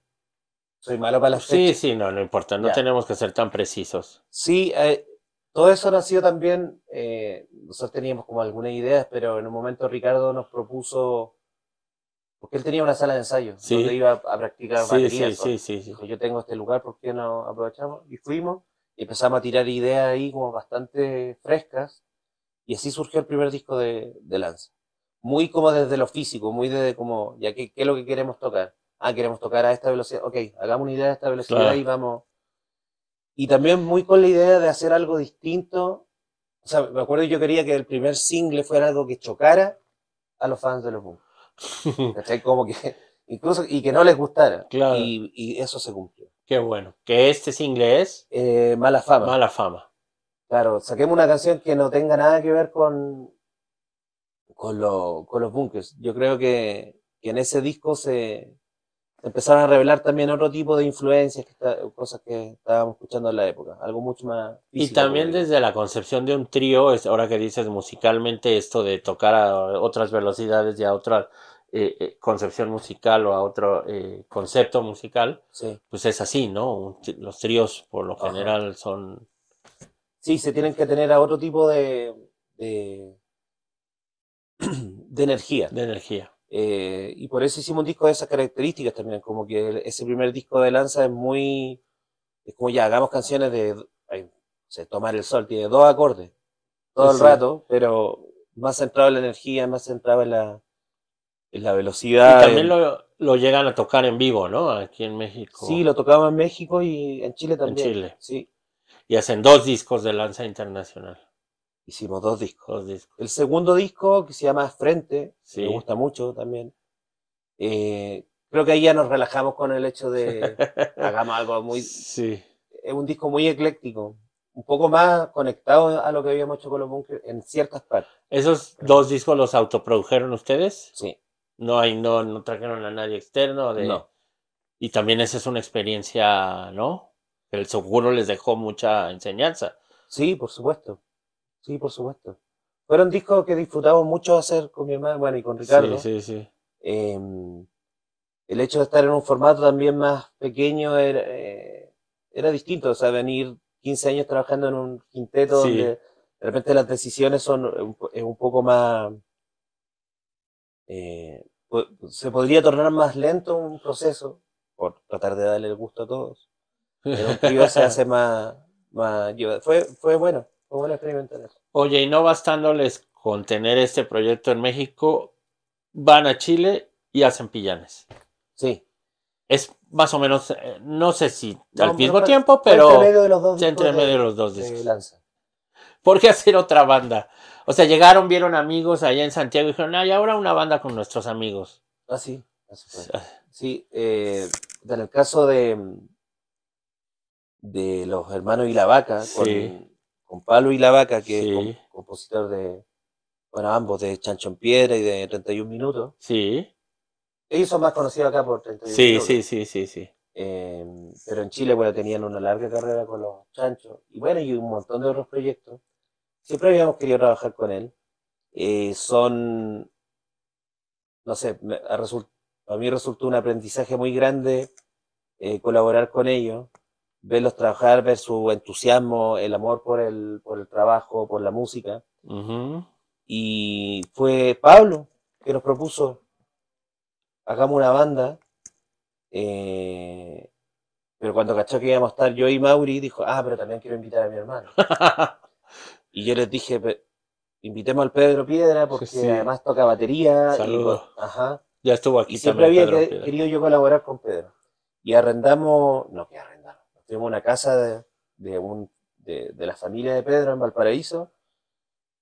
Speaker 3: Soy malo para las
Speaker 2: Sí,
Speaker 3: fechas.
Speaker 2: sí, no, no importa, no
Speaker 3: Ya.
Speaker 2: tenemos que ser tan precisos.
Speaker 3: Sí, eh, todo eso nació también, eh, nosotros teníamos como algunas ideas, pero en un momento Ricardo nos propuso, porque él tenía una sala de ensayo,
Speaker 2: Sí.
Speaker 3: donde iba a practicar
Speaker 2: Sí,
Speaker 3: batería.
Speaker 2: sí, sí, sí, sí.
Speaker 3: Dijo, yo tengo este lugar, ¿por qué no aprovechamos? Y fuimos, y empezamos a tirar ideas ahí como bastante frescas, y así surgió el primer disco de, de Lance. Muy como desde lo físico, muy desde como, ya que, ¿qué es lo que queremos tocar? Ah, queremos tocar a esta velocidad, ok, hagamos una idea de esta velocidad
Speaker 2: Claro.
Speaker 3: y vamos. Y también muy con la idea de hacer algo distinto. O sea, me acuerdo yo quería que el primer single fuera algo que chocara a los fans de los Boom. *laughs* Como que, incluso, y que no les gustara.
Speaker 2: Claro.
Speaker 3: Y, y eso se cumplió.
Speaker 2: Qué bueno. Que este single es
Speaker 3: Eh, mala fama.
Speaker 2: Mala Fama.
Speaker 3: Claro, saquemos una canción que no tenga nada que ver con, con, lo- con los bunkers. Yo creo que, que en ese disco se empezaron a revelar también otro tipo de influencias, que está- cosas que estábamos escuchando en la época. Algo mucho más
Speaker 2: Y también desde la concepción de un trío, es ahora que dices musicalmente esto de tocar a otras velocidades y a otra eh, eh, concepción musical o a otro eh, concepto musical,
Speaker 3: Sí,
Speaker 2: pues es así, ¿no? Los tríos por lo
Speaker 3: Ajá.
Speaker 2: general son
Speaker 3: Sí, se tienen que tener a otro tipo de, de, *clears throat* de energía.
Speaker 2: De energía.
Speaker 3: Eh, y por eso hicimos un disco de esas características también, como que ese primer disco de Lanza es muy, es como ya, hagamos canciones de, ay, Tomar el Sol, tiene dos acordes todo el rato, pero más centrado en la energía, más centrado en la, en la
Speaker 2: Y
Speaker 3: velocidad.
Speaker 2: también
Speaker 3: en-
Speaker 2: lo, lo llegan a tocar en vivo, ¿no? Aquí en México.
Speaker 3: Sí, lo tocamos en México y en Chile también.
Speaker 2: Chile.
Speaker 3: Sí,
Speaker 2: Y hacen dos discos de Lanza Internacional.
Speaker 3: Hicimos dos discos.
Speaker 2: Dos discos.
Speaker 3: El segundo disco, que se llama Frente,
Speaker 2: Sí.
Speaker 3: me gusta mucho también. Eh, creo que ahí ya nos relajamos con el hecho de *laughs* hagamos algo muy...
Speaker 2: Sí.
Speaker 3: Es un disco muy ecléctico, un poco más conectado a lo que habíamos hecho con los bunkers en ciertas partes.
Speaker 2: ¿Esos dos discos los autoprodujeron ustedes?
Speaker 3: Sí,
Speaker 2: No hay, no, no trajeron a nadie externo. De...
Speaker 3: no.
Speaker 2: Y también esa es una experiencia, ¿no? El seguro les dejó mucha enseñanza.
Speaker 3: Sí, por supuesto. Sí, por supuesto. Fueron discos que disfrutamos mucho hacer con mi hermano, bueno, y con Ricardo.
Speaker 2: Sí, sí, sí.
Speaker 3: Eh, el hecho de estar en un formato también más pequeño era, eh, era distinto, o sea, venir 15 años trabajando en un quinteto
Speaker 2: Sí.
Speaker 3: donde de repente las decisiones son un, es un poco más... eh, se podría tornar más lento un proceso, por tratar de darle el gusto a todos. En un trío se *laughs* hace más... más fue, fue bueno, bueno.
Speaker 2: Oye, y no bastándoles con tener este proyecto en México, van a Chile y hacen pillanes.
Speaker 3: Sí.
Speaker 2: Es más o menos, eh, no sé si
Speaker 3: No,
Speaker 2: al mismo tiempo, pero
Speaker 3: entre medio de los dos
Speaker 2: entre medio de los dos discos.
Speaker 3: Lanza.
Speaker 2: ¿Por qué hacer otra banda? O sea, llegaron, vieron amigos allá en Santiago y dijeron, ay, ahora una banda con nuestros amigos.
Speaker 3: Ah, sí, así fue. Sí, eh, en el caso de, de los hermanos y la vaca,
Speaker 2: Sí.
Speaker 3: con, con Pablo y la vaca, que
Speaker 2: Sí.
Speaker 3: es com- compositor de, bueno, ambos, de Chancho en Piedra y de 31 Minutos.
Speaker 2: Sí,
Speaker 3: Ellos son más conocidos acá por 31
Speaker 2: sí,
Speaker 3: Minutos.
Speaker 2: sí, sí, sí, sí.
Speaker 3: Eh, pero en Chile, bueno, tenían una larga carrera con los chanchos. Y bueno, y un montón de otros proyectos. Siempre habíamos querido trabajar con él. Eh, son, no sé, me- result- a mí resultó un aprendizaje muy grande eh, colaborar con ellos, verlos trabajar, ver su entusiasmo, el amor por el, por el trabajo, por la música.
Speaker 2: Ujú.
Speaker 3: Y fue Pablo que nos propuso, hagamos una banda. eh, pero cuando cachó que íbamos a estar yo y Mauri, dijo, ah, pero también quiero invitar a mi hermano. *laughs* Y yo les dije, "Pe- invitemos al Pedro Piedra porque
Speaker 2: Sí.
Speaker 3: además toca batería. Y,
Speaker 2: Saludos.
Speaker 3: pues, ajá.
Speaker 2: ya estuvo aquí
Speaker 3: y siempre había
Speaker 2: Pedro
Speaker 3: que-
Speaker 2: Piedra.
Speaker 3: querido yo colaborar con Pedro. Y arrendamos, no que arrendamos, tuvimos una casa de, de, un, de, de la familia de Pedro en Valparaíso.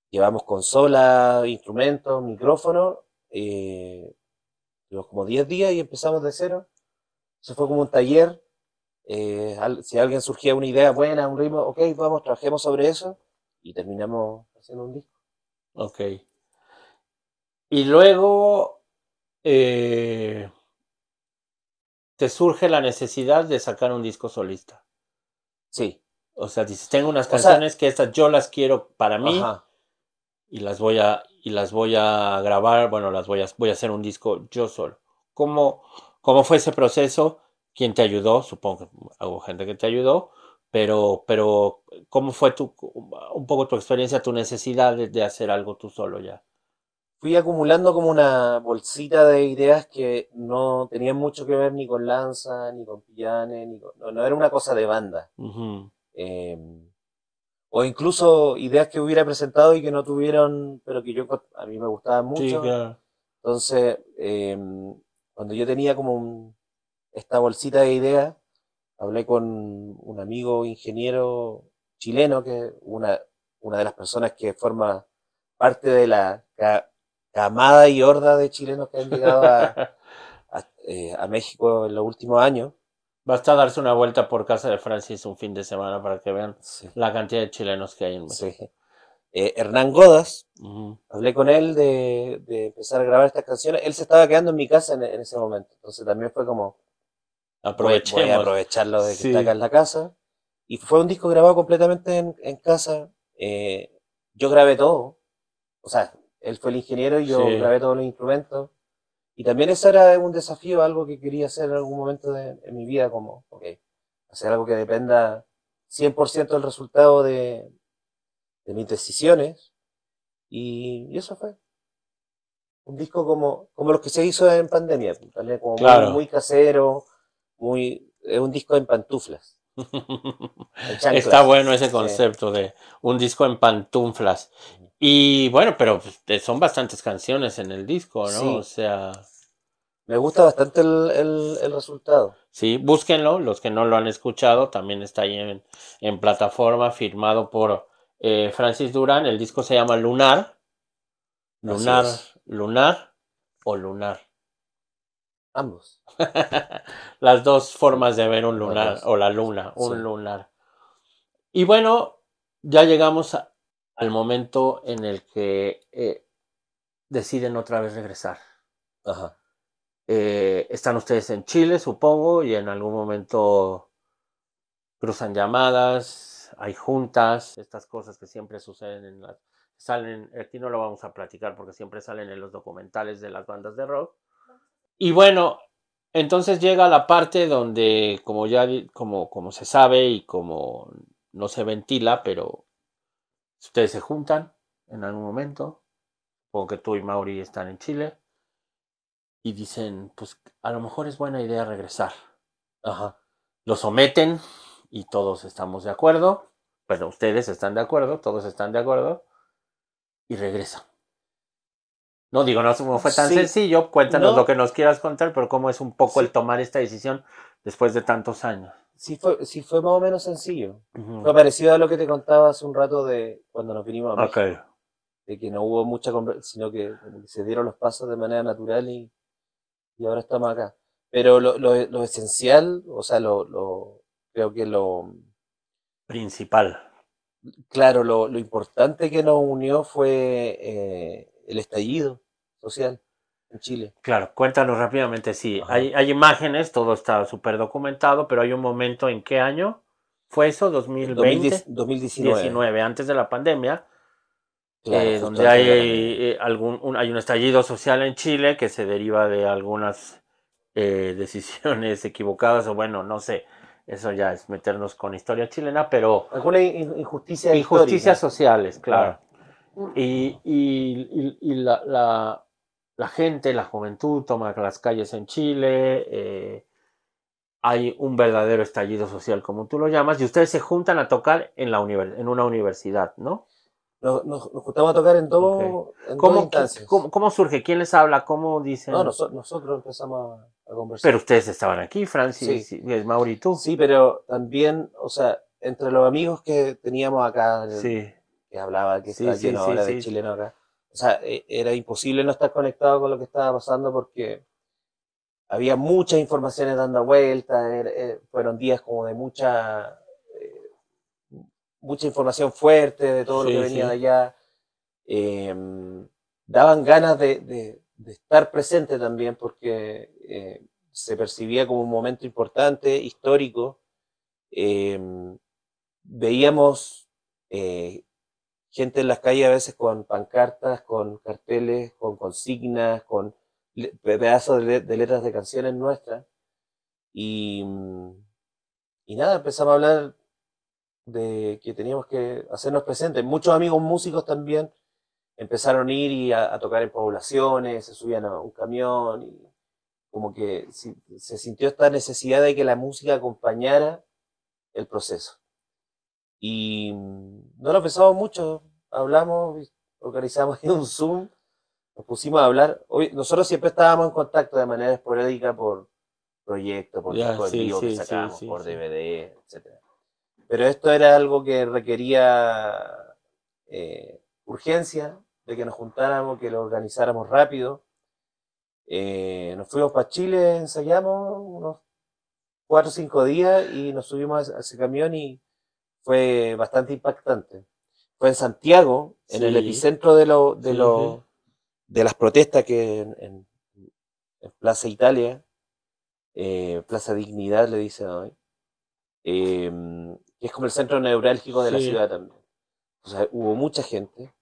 Speaker 3: Llevamos consola, instrumentos, micrófonos. Eh, como 10 días y empezamos de cero. Eso fue como un taller. Eh, si alguien surgía una idea buena, un ritmo, ok, vamos, trabajemos sobre eso. Y terminamos haciendo un disco.
Speaker 2: Ok. Y luego eh, te surge la necesidad de sacar un disco solista.
Speaker 3: Sí.
Speaker 2: O sea, dices, tengo unas
Speaker 3: O sea-
Speaker 2: canciones que estas yo las quiero para mí
Speaker 3: Ajá.
Speaker 2: y las voy a y las voy a grabar, bueno, las voy a voy a hacer un disco yo solo. ¿Cómo, cómo fue ese proceso? ¿Quién te ayudó? Supongo que hubo gente que te ayudó, pero pero ¿cómo fue tu un poco tu experiencia, tu necesidad de, de hacer algo tú solo ya?
Speaker 3: Fui acumulando como una bolsita de ideas que no tenían mucho que ver ni con Lanza, ni con Pillanes, ni con- no, no era una cosa de banda. Eh, o incluso ideas que hubiera presentado y que no tuvieron, pero que yo a mí me gustaban mucho.
Speaker 2: Sí, claro.
Speaker 3: Entonces, eh, cuando yo tenía como un- esta bolsita de ideas, hablé con un amigo ingeniero chileno, que es una, una de las personas que forma parte de la camada y horda de chilenos que han llegado a, *laughs* a, eh, a México en los últimos años.
Speaker 2: Basta darse una vuelta por casa de Francis un fin de semana para que vean
Speaker 3: Sí.
Speaker 2: la cantidad de chilenos que hay en México.
Speaker 3: Sí. Eh, Hernán Godas,
Speaker 2: Ujú.
Speaker 3: hablé con él de, de empezar a grabar estas canciones. Él se estaba quedando en mi casa en, en ese momento, entonces también fue como, voy, voy
Speaker 2: Aprovechemos.
Speaker 3: a aprovecharlo de que
Speaker 2: Sí.
Speaker 3: está acá en la casa. Y fue un disco grabado completamente en, en casa. Eh, yo grabé todo. O sea, él fue el ingeniero y yo
Speaker 2: Sí.
Speaker 3: grabé todos los instrumentos. Y también eso era un desafío, algo que quería hacer en algún momento de, en mi vida, como, ok, hacer algo que dependa 100% del resultado de, de mis decisiones. Y, y eso fue. Un disco como, como los que se hizo en pandemia, también como muy-
Speaker 2: Claro.
Speaker 3: muy, casero, muy, es un disco en pantuflas. *laughs* en.
Speaker 2: Está bueno ese
Speaker 3: Sí.
Speaker 2: concepto de un disco en pantuflas. Y bueno, pero pues, son bastantes canciones en el disco, ¿no?
Speaker 3: Sí.
Speaker 2: O sea,
Speaker 3: Me gusta bastante el, el, el resultado.
Speaker 2: sí, búsquenlo, los que no lo han escuchado, también está ahí en, en plataforma, firmado por eh, Francis Durán. El disco se llama Lunar. Lunar, lunar o lunar.
Speaker 3: Ambos. *laughs*
Speaker 2: Las dos formas de ver un lunar o la luna, un
Speaker 3: Sí.
Speaker 2: lunar. Y bueno, ya llegamos a- al momento en el que eh, deciden otra vez regresar.
Speaker 3: Ajá.
Speaker 2: Eh, están ustedes en Chile, supongo, y en algún momento cruzan llamadas, hay juntas, estas cosas que siempre suceden en las... Salen, aquí no lo vamos a platicar porque siempre salen en los documentales de las bandas de rock. Y bueno, entonces llega la parte donde, como ya como, como se sabe y como no se ventila, pero ustedes se juntan en algún momento, supongo que tú y Mauri están en Chile, y dicen, pues a lo mejor es buena idea regresar.
Speaker 3: Ajá.
Speaker 2: Lo someten y todos estamos de acuerdo, bueno, ustedes están de acuerdo, todos están de acuerdo, y regresan. No digo, no, no fue tan
Speaker 3: Sí.
Speaker 2: sencillo, cuéntanos
Speaker 3: No.
Speaker 2: lo que nos quieras contar, pero cómo es un poco
Speaker 3: Sí.
Speaker 2: el tomar esta decisión después de tantos años.
Speaker 3: Sí fue, sí fue más o menos sencillo.
Speaker 2: Ujú.
Speaker 3: Fue parecido a lo que te contaba hace un rato de cuando nos vinimos a México,
Speaker 2: Ok.
Speaker 3: de que no hubo mucha conversación, sino que, se dieron los pasos de manera natural y, y ahora estamos acá. Pero lo, lo, lo esencial, o sea, lo, lo, creo que lo,
Speaker 2: Principal.
Speaker 3: claro, lo, lo importante que nos unió fue eh, el estallido social en Chile.
Speaker 2: Claro, cuéntanos rápidamente, sí, hay, hay imágenes, todo está súper documentado, pero hay un momento en qué año fue eso, 2020,
Speaker 3: 2010 2019.
Speaker 2: 19, antes de la pandemia,
Speaker 3: claro,
Speaker 2: eh, donde hay, eh, algún, un, hay un estallido social en Chile que se deriva de algunas eh, *laughs* decisiones equivocadas, o bueno, no sé, eso ya es meternos con historia chilena, pero
Speaker 3: Alguna in- injusticia
Speaker 2: injusticias sociales, claro.
Speaker 3: Claro.
Speaker 2: Y, y- y- y la, la- la gente, la juventud toma las calles en Chile, eh, hay un verdadero estallido social, como tú lo llamas, y ustedes se juntan a tocar en, la en una universidad, ¿no?
Speaker 3: Nos, nos- nos juntamos a tocar en en dos
Speaker 2: ¿Cómo, cómo, cómo surge? ¿Quién les habla? ¿Cómo dicen?
Speaker 3: No, noso- nosotros empezamos a, a conversar.
Speaker 2: Pero ustedes estaban aquí, Francis,
Speaker 3: Sí.
Speaker 2: y, Mauri, tú.
Speaker 3: Sí, pero también, o sea, entre los amigos que teníamos acá,
Speaker 2: Sí,
Speaker 3: que hablaba, que
Speaker 2: Sí,
Speaker 3: está lleno ahora de
Speaker 2: sí.
Speaker 3: chilenos acá, sea, e- era imposible no estar conectado con lo que estaba pasando porque había muchas informaciones dando vueltas, eh, fueron días como de mucha, eh, mucha información fuerte de todo lo que venía
Speaker 2: sí.
Speaker 3: de allá. Eh, daban ganas de, de- de estar presente también porque eh, se percibía como un momento importante, histórico. Eh, veíamos gente en las calles a veces con pancartas, con carteles, con consignas, con pedazos de, de letras de canciones nuestras. Y, y nada, empezamos a hablar de que teníamos que hacernos presentes. Muchos amigos músicos también empezaron a ir y a, a tocar en poblaciones, se subían a un camión y como que si- se sintió esta necesidad de que la música acompañara el proceso. Y mm, no lo pensamos mucho, hablamos, organizamos un Zoom, nos pusimos a hablar. Hoy, nosotros siempre estábamos en contacto de manera esporádica por proyectos, por discos
Speaker 2: sí,
Speaker 3: vivo que sacábamos,
Speaker 2: sí,
Speaker 3: por. DVD, etc. Pero esto era algo que requería eh, urgencia, de que nos juntáramos, que lo organizáramos rápido. Eh, nos fuimos para Chile, ensayamos unos cuatro o cinco días y nos subimos a ese camión y fue bastante impactante. Fue en Santiago, en el epicentro de, lo, de, las protestas que en, en- en Plaza Italia, eh, Plaza Dignidad le dicen hoy, eh, que es como el centro neurálgico de la ciudad también. O sea, hubo mucha gente.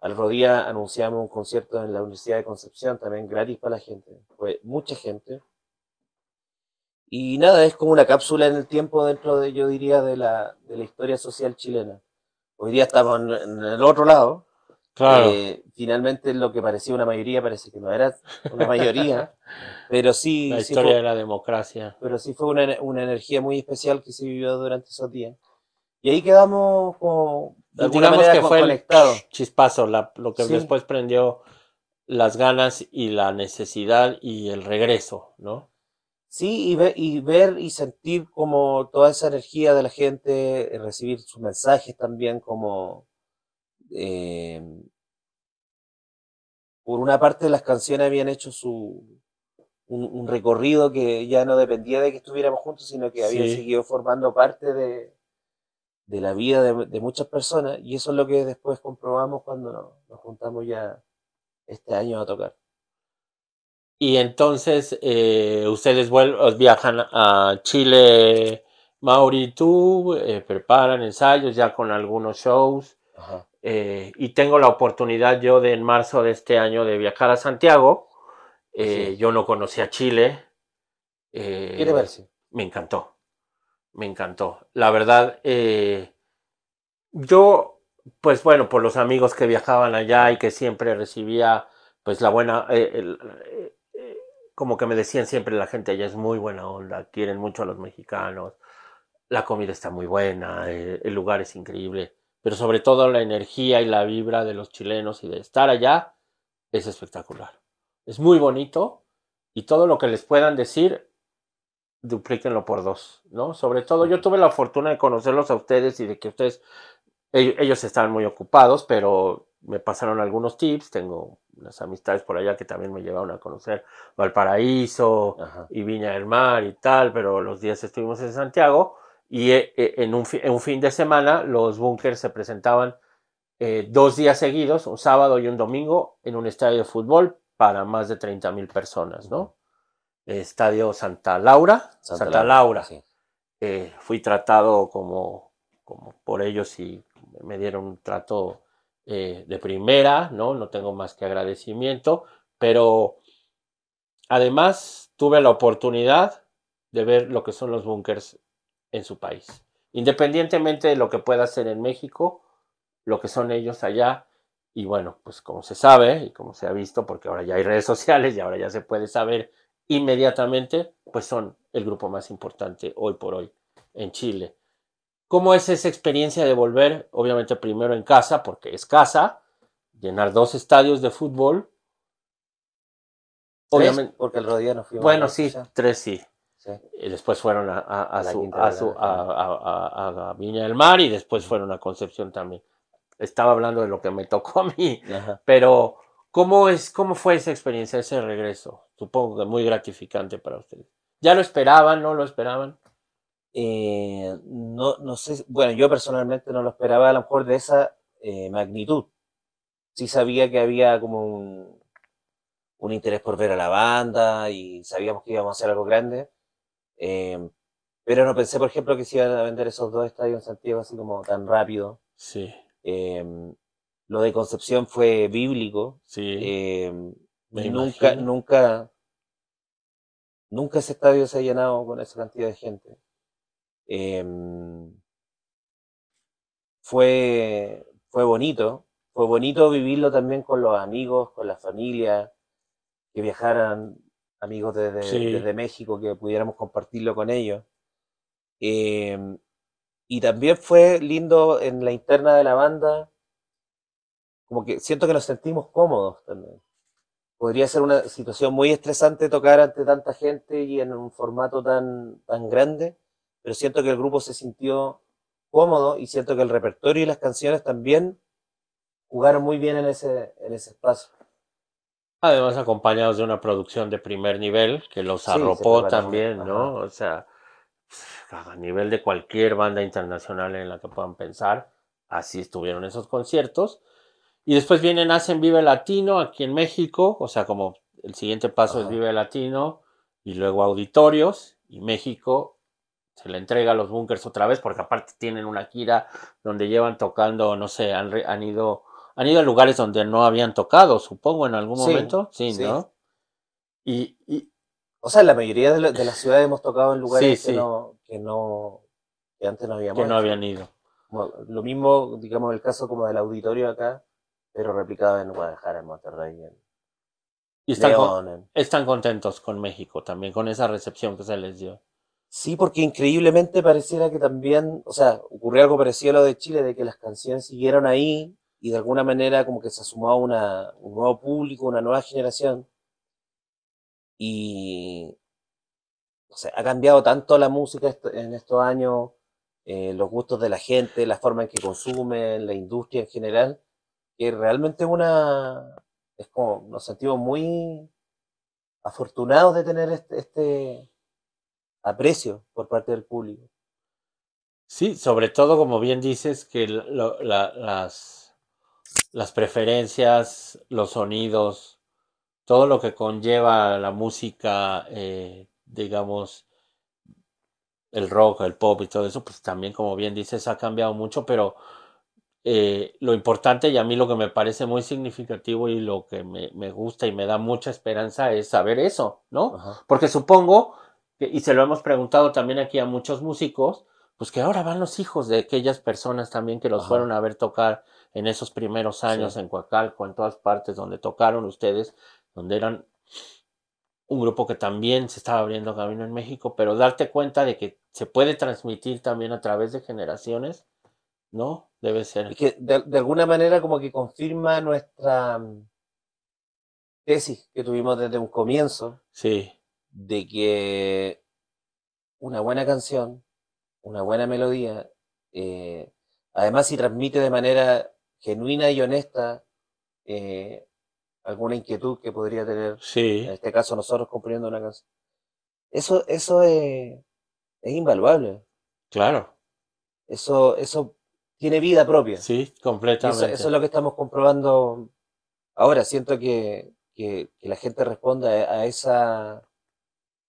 Speaker 3: Al otro día anunciamos un concierto en la Universidad de Concepción, también gratis para la gente. Fue mucha gente. Y nada, es como una cápsula en el tiempo dentro de, yo diría, de la, de la historia social chilena. Hoy día estamos en, en el otro lado.
Speaker 2: Claro.
Speaker 3: Eh, finalmente lo que parecía una mayoría parece que no era una mayoría, *laughs* pero sí,
Speaker 2: la
Speaker 3: sí
Speaker 2: historia
Speaker 3: fue,
Speaker 2: de la democracia.
Speaker 3: pero sí fue una, una energía muy especial que se vivió durante esos días. Y ahí quedamos como de alguna manera
Speaker 2: que fue el chispazo, la- lo que
Speaker 3: Sí.
Speaker 2: después prendió las ganas y la necesidad y el regreso, ¿no?
Speaker 3: Sí, y, ve- y ver y sentir como toda esa energía de la gente, eh, recibir sus mensajes también como... eh, por una parte las canciones habían hecho su, un, un recorrido que ya no dependía de que estuviéramos juntos, sino que habían
Speaker 2: Sí.
Speaker 3: seguido formando parte de, de la vida de, de muchas personas, y eso es lo que después comprobamos cuando nos, nos juntamos ya este año a tocar.
Speaker 2: Y entonces eh, ustedes vuel- viajan a Chile, Mauri tú, eh, preparan ensayos ya con algunos shows.
Speaker 3: Ajá.
Speaker 2: eh, y tengo la oportunidad yo de en marzo de este año de viajar a Santiago.
Speaker 3: Sí.
Speaker 2: Yo no conocía Chile. eh,
Speaker 3: ¿Qué te parece?
Speaker 2: me encantó, me encantó. La verdad, yo, pues bueno, por los amigos que viajaban allá y que siempre recibía, pues la buena, eh, el- como que me decían siempre la gente allá es muy buena onda, quieren mucho a los mexicanos, la comida está muy buena, eh, el lugar es increíble, pero sobre todo la energía y la vibra de los chilenos y de estar allá es espectacular. Es muy bonito y todo lo que les puedan decir duplíquenlo por dos, ¿no? Sobre todo yo tuve la fortuna de conocerlos a ustedes y de que ustedes, ellos, ellos estaban muy ocupados, pero me pasaron algunos tips, tengo unas amistades por allá que también me llevaron a conocer Valparaíso
Speaker 3: Ajá.
Speaker 2: y Viña del Mar y tal, pero los días estuvimos en Santiago y eh, eh, en un, fi- en un fin de semana los bunkers se presentaban eh, dos días seguidos, un sábado y un domingo, en un estadio de fútbol para más de 30 mil personas, ¿no? Estadio Santa Laura, Santa, Laura.
Speaker 3: sí.
Speaker 2: Eh, fui tratado como, como por ellos y me dieron un trato eh, de primera, ¿no? No tengo más que agradecimiento, pero además tuve la oportunidad de ver lo que son los búnkers en su país. Independientemente de lo que pueda hacer en México, lo que son ellos allá, y bueno, pues como se sabe y como se ha visto, porque ahora ya hay redes *laughs* sociales y ahora ya se puede saber inmediatamente, pues son el grupo más importante hoy por hoy en Chile. ¿Cómo es esa experiencia de volver? Obviamente primero en casa, porque es casa, llenar dos estadios de fútbol.
Speaker 3: ¿Tres?
Speaker 2: Obviamente,
Speaker 3: Porque el rodillo nos fuimos
Speaker 2: bueno, sí,
Speaker 3: ya.
Speaker 2: tres sí.
Speaker 3: Sí.
Speaker 2: Y después fueron a, a- a su- a su- Viña del Mar y después fueron a Concepción también. Estaba hablando de lo que me tocó a mí,
Speaker 3: Ajá.
Speaker 2: pero ¿cómo, es, ¿cómo fue esa experiencia, ese regreso? Supongo que muy gratificante para ustedes. ¿Ya lo esperaban, no lo esperaban?
Speaker 3: Eh, no, no sé, bueno, yo personalmente no lo esperaba a lo mejor de esa eh, magnitud. Sí sabía que había como un, un interés por ver a la banda y sabíamos que íbamos a hacer algo grande. eh, pero no pensé, por ejemplo, que se iban a vender esos dos estadios en Santiago así como tan rápido.
Speaker 2: Sí,
Speaker 3: Eh, lo de Concepción fue bíblico.
Speaker 2: sí. me
Speaker 3: nunca,
Speaker 2: imagino.
Speaker 3: nunca, nunca ese estadio se ha llenado con esa cantidad de gente. Em, fue, fue bonito, fue bonito vivirlo también con los amigos, con la familia, que viajaran amigos desde,
Speaker 2: Sí.
Speaker 3: desde México, que pudiéramos compartirlo con ellos. Em, y también fue lindo en la interna de la banda, como que siento que nos sentimos cómodos también. Podría ser una situación muy estresante tocar ante tanta gente y en un formato tan, tan grande, pero siento que el grupo se sintió cómodo y siento que el repertorio y las canciones también jugaron muy bien en ese, en ese espacio.
Speaker 2: Además, acompañados de una producción de primer nivel que los
Speaker 3: Sí,
Speaker 2: arropó también, ¿no?
Speaker 3: ajá.
Speaker 2: O sea, a nivel de cualquier banda internacional en la que puedan pensar, así estuvieron esos conciertos. Y después vienen, hacen Vive Latino aquí en México, o sea, como el siguiente paso es
Speaker 3: Ajá.
Speaker 2: Vive Latino y luego auditorios, y México se le entrega a los bunkers otra vez, porque aparte tienen una gira donde llevan tocando, no sé, han, han ido, han ido a lugares donde no habían tocado, supongo, en algún
Speaker 3: Sí,
Speaker 2: momento, sí,
Speaker 3: sí.
Speaker 2: ¿no? Y, y
Speaker 3: O sea, la mayoría de, la- de las ciudades hemos tocado en lugares
Speaker 2: Sí,
Speaker 3: que, no, que no, que antes no habíamos
Speaker 2: que no habían ido.
Speaker 3: Lo mismo, digamos, el caso como del auditorio acá, pero replicado en Guadalajara, en Monterrey, en
Speaker 2: Y están, con-
Speaker 3: León. en-
Speaker 2: están contentos con México también, con esa recepción que se les dio.
Speaker 3: Sí, porque increíblemente pareciera que también, o sea, ocurrió algo parecido a lo de Chile, de que las canciones siguieron ahí y de alguna manera como que se sumó una, un nuevo público, una nueva generación. Y, o sea, ha cambiado tanto la música en estos años, eh, los gustos de la gente, la forma en que consumen, la industria en general, que realmente una, es como, nos sentimos muy afortunados de tener este, este aprecio por parte del público.
Speaker 2: Sí, sobre todo, como bien dices, que lo- la- las, las preferencias, los sonidos, todo lo que conlleva la música, eh, digamos, el rock, el pop y todo eso, pues también, como bien dices, ha cambiado mucho, pero eh, lo importante y a mí lo que me parece muy significativo y lo que me, me gusta y me da mucha esperanza es saber eso, ¿no?
Speaker 3: Ajá.
Speaker 2: Porque supongo, y se lo hemos preguntado también aquí a muchos músicos, pues que ahora van los hijos de aquellas personas también que los
Speaker 3: Ajá.
Speaker 2: fueron a ver tocar en esos primeros años
Speaker 3: Sí.
Speaker 2: en Coacalco, en todas partes donde tocaron ustedes, donde eran un grupo que también se estaba abriendo camino en México, pero darte cuenta de que se puede transmitir también a través de generaciones, ¿no? Debe ser.
Speaker 3: Es que de, de alguna manera como que confirma nuestra mm, tesis que tuvimos desde un comienzo,
Speaker 2: Sí,
Speaker 3: de que una buena canción, una buena melodía, eh, además si transmite de manera genuina y honesta eh, alguna inquietud que podría tener,
Speaker 2: sí,
Speaker 3: en este caso nosotros componiendo una canción, eso, eso es, es invaluable,
Speaker 2: claro,
Speaker 3: eso, eso tiene vida propia.
Speaker 2: sí,
Speaker 3: eso,
Speaker 2: completamente.
Speaker 3: eso es lo que estamos comprobando ahora. Siento que, que, que la gente responde a, a esa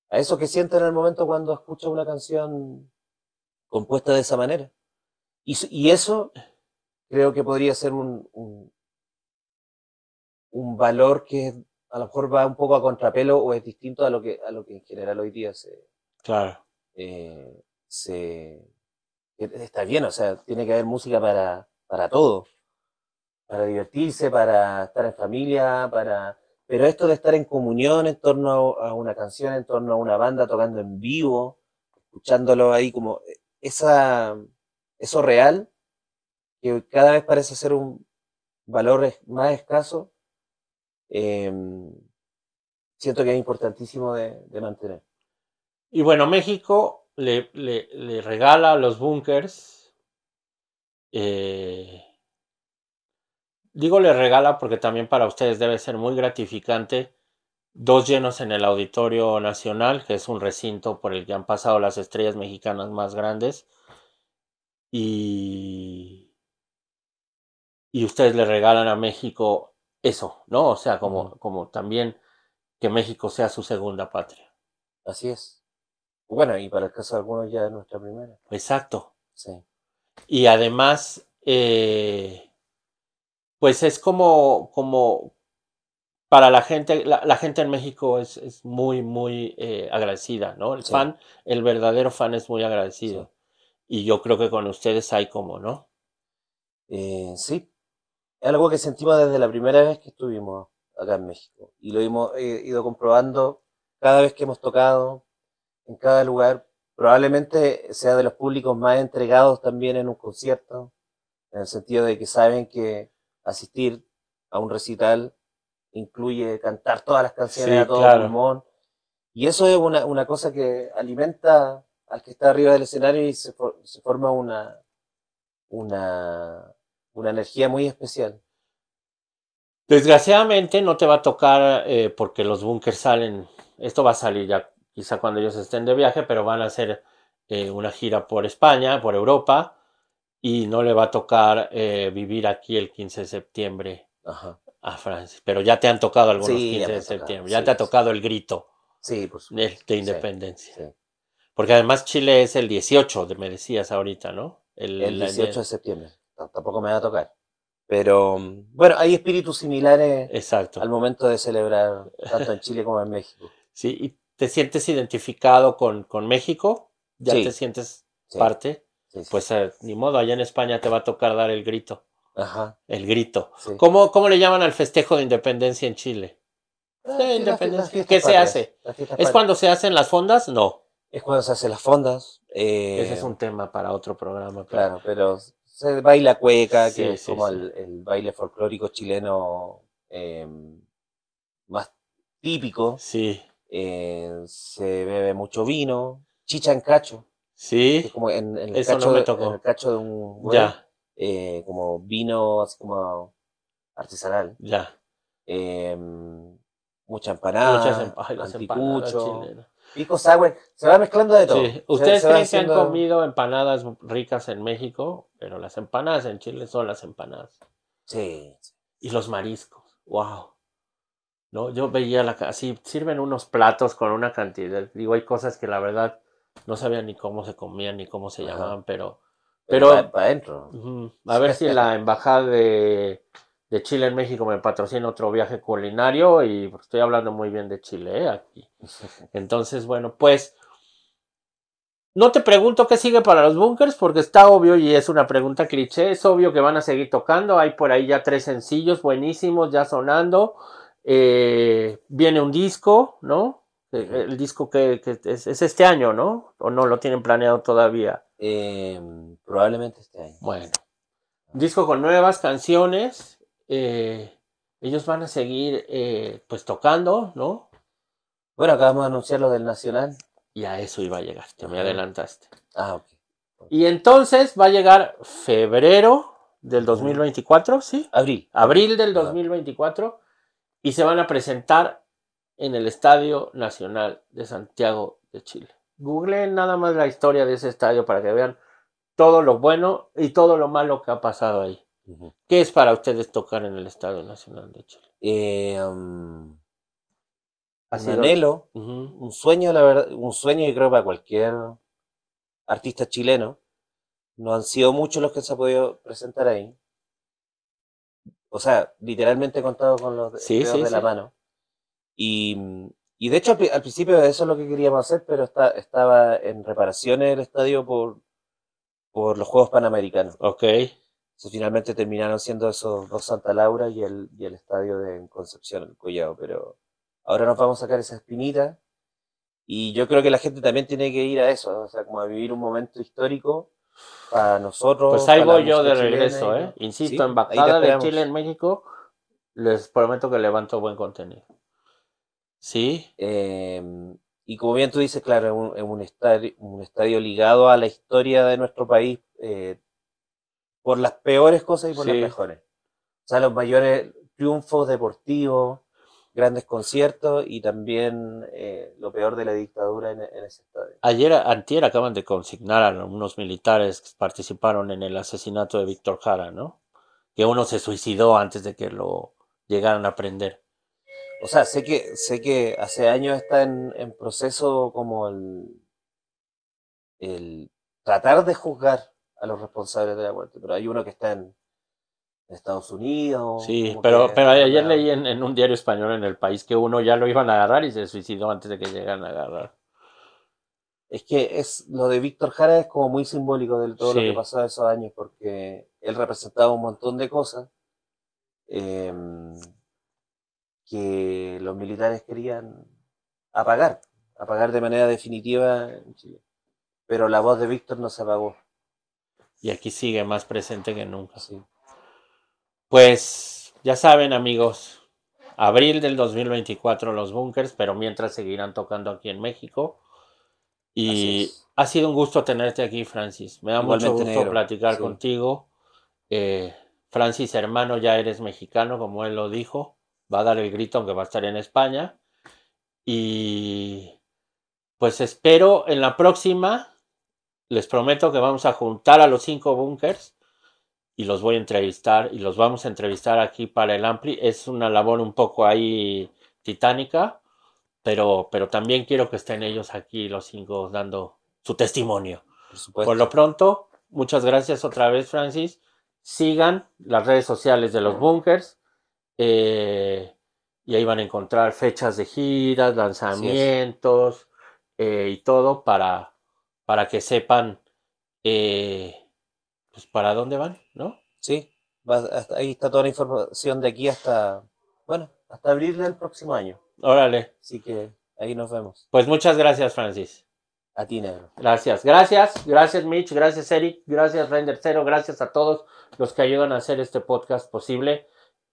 Speaker 3: a eso que siente en el momento cuando escucha una canción compuesta de esa manera. Y, eso creo que podría ser un, un, un valor que a lo mejor va un poco a contrapelo o es distinto a lo que, a lo que en general hoy día se,
Speaker 2: Claro,
Speaker 3: eh, se que está bien, o sea, tiene que haber música para, para todo, para divertirse, para estar en familia, para pero esto de estar en comunión en torno a una canción, en torno a una banda tocando en vivo, escuchándolo ahí como esa eso real que cada vez parece ser un valor más escaso, eh, siento que es importantísimo de, de mantener.
Speaker 2: Y bueno, México le, le- le regala los bunkers. eh, digo le regala porque también para ustedes debe ser muy gratificante. Dos llenos en el Auditorio Nacional, que es un recinto por el que han pasado las estrellas mexicanas más grandes. Y, y ustedes le regalan a México eso, ¿no? O sea, como, como también que México sea su segunda patria.
Speaker 3: Así es. Bueno, y para el caso de algunos ya es nuestra primera.
Speaker 2: Exacto.
Speaker 3: Sí.
Speaker 2: Y además, eh, pues es como, como para la gente, la, la gente en México es, es muy, muy eh, agradecida, ¿no? El
Speaker 3: Sí.
Speaker 2: fan, el verdadero fan es muy agradecido. Y yo creo que con ustedes hay como, ¿no?
Speaker 3: Eh, sí, algo que sentimos desde la primera vez que estuvimos acá en México. Y lo hemos eh, ido comprobando cada vez que hemos tocado, en cada lugar. Probablemente sea de los públicos más entregados también en un concierto, en el sentido de que saben que asistir a un recital incluye cantar todas las canciones
Speaker 2: Sí,
Speaker 3: a todo
Speaker 2: claro.
Speaker 3: pulmón. Y eso es una, una cosa que alimenta al que está arriba del escenario y se, for- se forma una, una, una energía muy especial.
Speaker 2: Desgraciadamente no te va a tocar eh, porque los bunkers salen, esto va a salir ya quizá cuando ellos estén de viaje, pero van a hacer eh, una gira por España, por Europa, y no le va a tocar eh, vivir aquí el 15 de septiembre
Speaker 3: Ajá.
Speaker 2: a Francia. Pero ya te han tocado algunos
Speaker 3: Sí,
Speaker 2: 15
Speaker 3: ya me
Speaker 2: de septiembre, ya
Speaker 3: sí,
Speaker 2: te ha tocado el grito
Speaker 3: Sí, por
Speaker 2: de, de independencia. Porque además Chile es el 18, de- me decías ahorita, ¿no?
Speaker 3: El
Speaker 2: la-
Speaker 3: 18 de septiembre. T- Tampoco me va a tocar. Pero mm, bueno, hay espíritus similares
Speaker 2: Exacto.
Speaker 3: al momento de celebrar, tanto en Chile como en México. *laughs*
Speaker 2: Sí, ¿y te sientes identificado con, con México? ¿Ya te sientes parte?
Speaker 3: Sí, sí.
Speaker 2: Pues eh, ni modo, allá en España te va a tocar dar el grito.
Speaker 3: Ajá.
Speaker 2: El grito.
Speaker 3: sí.
Speaker 2: ¿Cómo, cómo le llaman al festejo de independencia en Chile?
Speaker 3: Ah,
Speaker 2: independencia. ¿Qué se hace? ¿Es cuando se hacen las fondas? No.
Speaker 3: Es cuando se hacen las fondas. eh,
Speaker 2: Ese es un tema para otro programa. pero-
Speaker 3: Claro, pero se baila cueca, que es como. El, el baile folclórico chileno eh, más típico.
Speaker 2: Sí,
Speaker 3: eh, se bebe mucho vino, chicha en cacho,
Speaker 2: sí,
Speaker 3: como en, en el,
Speaker 2: Eso no
Speaker 3: cacho
Speaker 2: me
Speaker 3: de,
Speaker 2: tocó.
Speaker 3: en el cacho de un
Speaker 2: ya,
Speaker 3: eh, como vino así como artesanal.
Speaker 2: ya.
Speaker 3: eh, mucha empanada,
Speaker 2: Muchas em- ay, las empanadas
Speaker 3: anticucho,
Speaker 2: chilenas.
Speaker 3: pico sour, se va mezclando de todo.
Speaker 2: Sí.
Speaker 3: Se-
Speaker 2: Ustedes
Speaker 3: se
Speaker 2: creen que han comido empanadas ricas en México, pero las empanadas en Chile son las empanadas.
Speaker 3: Sí.
Speaker 2: Y los mariscos, wow. No, yo veía la así, sirven unos platos con una cantidad. Digo, hay cosas que la verdad no sabía ni cómo se comían ni cómo se
Speaker 3: Ajá.
Speaker 2: llamaban, pero
Speaker 3: pero
Speaker 2: Pero-
Speaker 3: para adentro.
Speaker 2: A ver si la embajada de, de Chile en México me patrocina otro viaje culinario y estoy hablando muy bien de Chile ¿eh? aquí. *laughs* Entonces, bueno, pues no te pregunto qué sigue para los bunkers porque está obvio y es una pregunta cliché. Es obvio que van a seguir tocando. Hay por ahí ya tres sencillos buenísimos ya sonando. Eh, viene un disco, ¿no? Eh. El disco que, que es, es este año, ¿no? ¿O no lo tienen planeado todavía?
Speaker 3: Eh, probablemente este año.
Speaker 2: Bueno, disco con nuevas canciones. eh, ellos van a seguir eh, pues tocando, ¿no?
Speaker 3: Bueno, acabamos de anunciar lo del Nacional.
Speaker 2: Y a eso iba a llegar, te me adelantaste.
Speaker 3: Ah, ok.
Speaker 2: Y entonces va a llegar febrero del 2024, ¿sí?
Speaker 3: Abril.
Speaker 2: Abril del
Speaker 3: Ajá.
Speaker 2: 2024 y se van a presentar en el Estadio Nacional de Santiago de Chile. Googleen nada más la historia de ese estadio para que vean todo lo bueno y todo lo malo que ha pasado ahí. ¿Qué es para ustedes tocar en el Estadio Nacional de Chile?
Speaker 3: Eh, um, un anhelo, un sueño, la verdad, un sueño y creo para cualquier artista chileno. No han sido muchos los que se ha podido presentar ahí. O sea, literalmente contado con los
Speaker 2: Sí,
Speaker 3: dedos
Speaker 2: sí,
Speaker 3: de la
Speaker 2: sí.
Speaker 3: mano. Y, y de hecho al, al principio eso es lo que queríamos hacer, pero está, estaba en reparaciones el estadio por, por los Juegos Panamericanos.
Speaker 2: Ok.
Speaker 3: Entonces, finalmente terminaron siendo esos dos Santa Laura y el, y el estadio de Concepción, el Collado. Pero ahora nos vamos a sacar esa espinita. Y yo creo que la gente también tiene que ir a eso, o sea, como a vivir un momento histórico para nosotros.
Speaker 2: Pues ahí voy yo de
Speaker 3: chilena
Speaker 2: regreso,
Speaker 3: y-
Speaker 2: ¿eh? Insisto,
Speaker 3: Sí,
Speaker 2: Embajada de. Chile en México, les prometo que levanto buen contenido. Sí,
Speaker 3: Eh, y como bien tú dices, claro, es un, es un estadio, un estadio ligado a la historia de nuestro país eh, por las peores cosas y por
Speaker 2: Sí.
Speaker 3: las mejores. O sea, los mayores triunfos deportivos, grandes conciertos y también eh, lo peor de la dictadura en, en ese estadio.
Speaker 2: ayer, antier acaban de consignar a unos militares que participaron en el asesinato de Víctor Jara, ¿no? Que uno se suicidó antes de que lo llegaran a prender.
Speaker 3: O sea, sé que, sé que hace años está en, en proceso como el, el tratar de juzgar a los responsables de la muerte, pero hay uno que está en Estados Unidos.
Speaker 2: Sí, pero, pero ayer leí en, en un diario español en el país que uno ya lo iban a agarrar y se suicidó antes de que llegaran a agarrar.
Speaker 3: Es que es lo de Víctor Jara es como muy simbólico de todo lo que pasó esos años, porque él representaba un montón de cosas em, que los militares querían apagar, apagar de manera definitiva en Chile. Pero la voz de Víctor no se apagó.
Speaker 2: Y aquí sigue más presente que nunca.
Speaker 3: Sí.
Speaker 2: Pues ya saben amigos, abril del 2024 los bunkers, pero mientras seguirán tocando aquí en México. Y ha sido un gusto tenerte aquí, Francis. Me da mucho
Speaker 3: Igualmente,
Speaker 2: gusto
Speaker 3: negro.
Speaker 2: platicar
Speaker 3: Sí.
Speaker 2: contigo. Eh, Francis, hermano, ya eres mexicano, como él lo dijo. Va a dar el grito, aunque va a estar en España. Y pues espero en la próxima. Les prometo que vamos a juntar a los cinco bunkers y los voy a entrevistar y los vamos a entrevistar aquí para el Ampli. Es una labor un poco ahí titánica, pero, pero también quiero que estén ellos aquí, los cinco, dando su testimonio.
Speaker 3: Por.
Speaker 2: Por lo pronto, muchas gracias otra vez, Francis. Sigan las redes sociales de los bunkers. Eh, y ahí van a encontrar fechas de giras, lanzamientos eh, y todo para, para que sepan eh, pues para dónde van, ¿no?
Speaker 3: Sí, va- hasta- ahí está toda la información de aquí hasta, bueno, hasta abril del próximo año.
Speaker 2: Órale.
Speaker 3: Así que ahí nos vemos.
Speaker 2: Pues muchas gracias, Francis.
Speaker 3: A ti, negro.
Speaker 2: Gracias, gracias, gracias Mitch, gracias Eric, gracias Render Cero, gracias a todos los que ayudan a hacer este podcast posible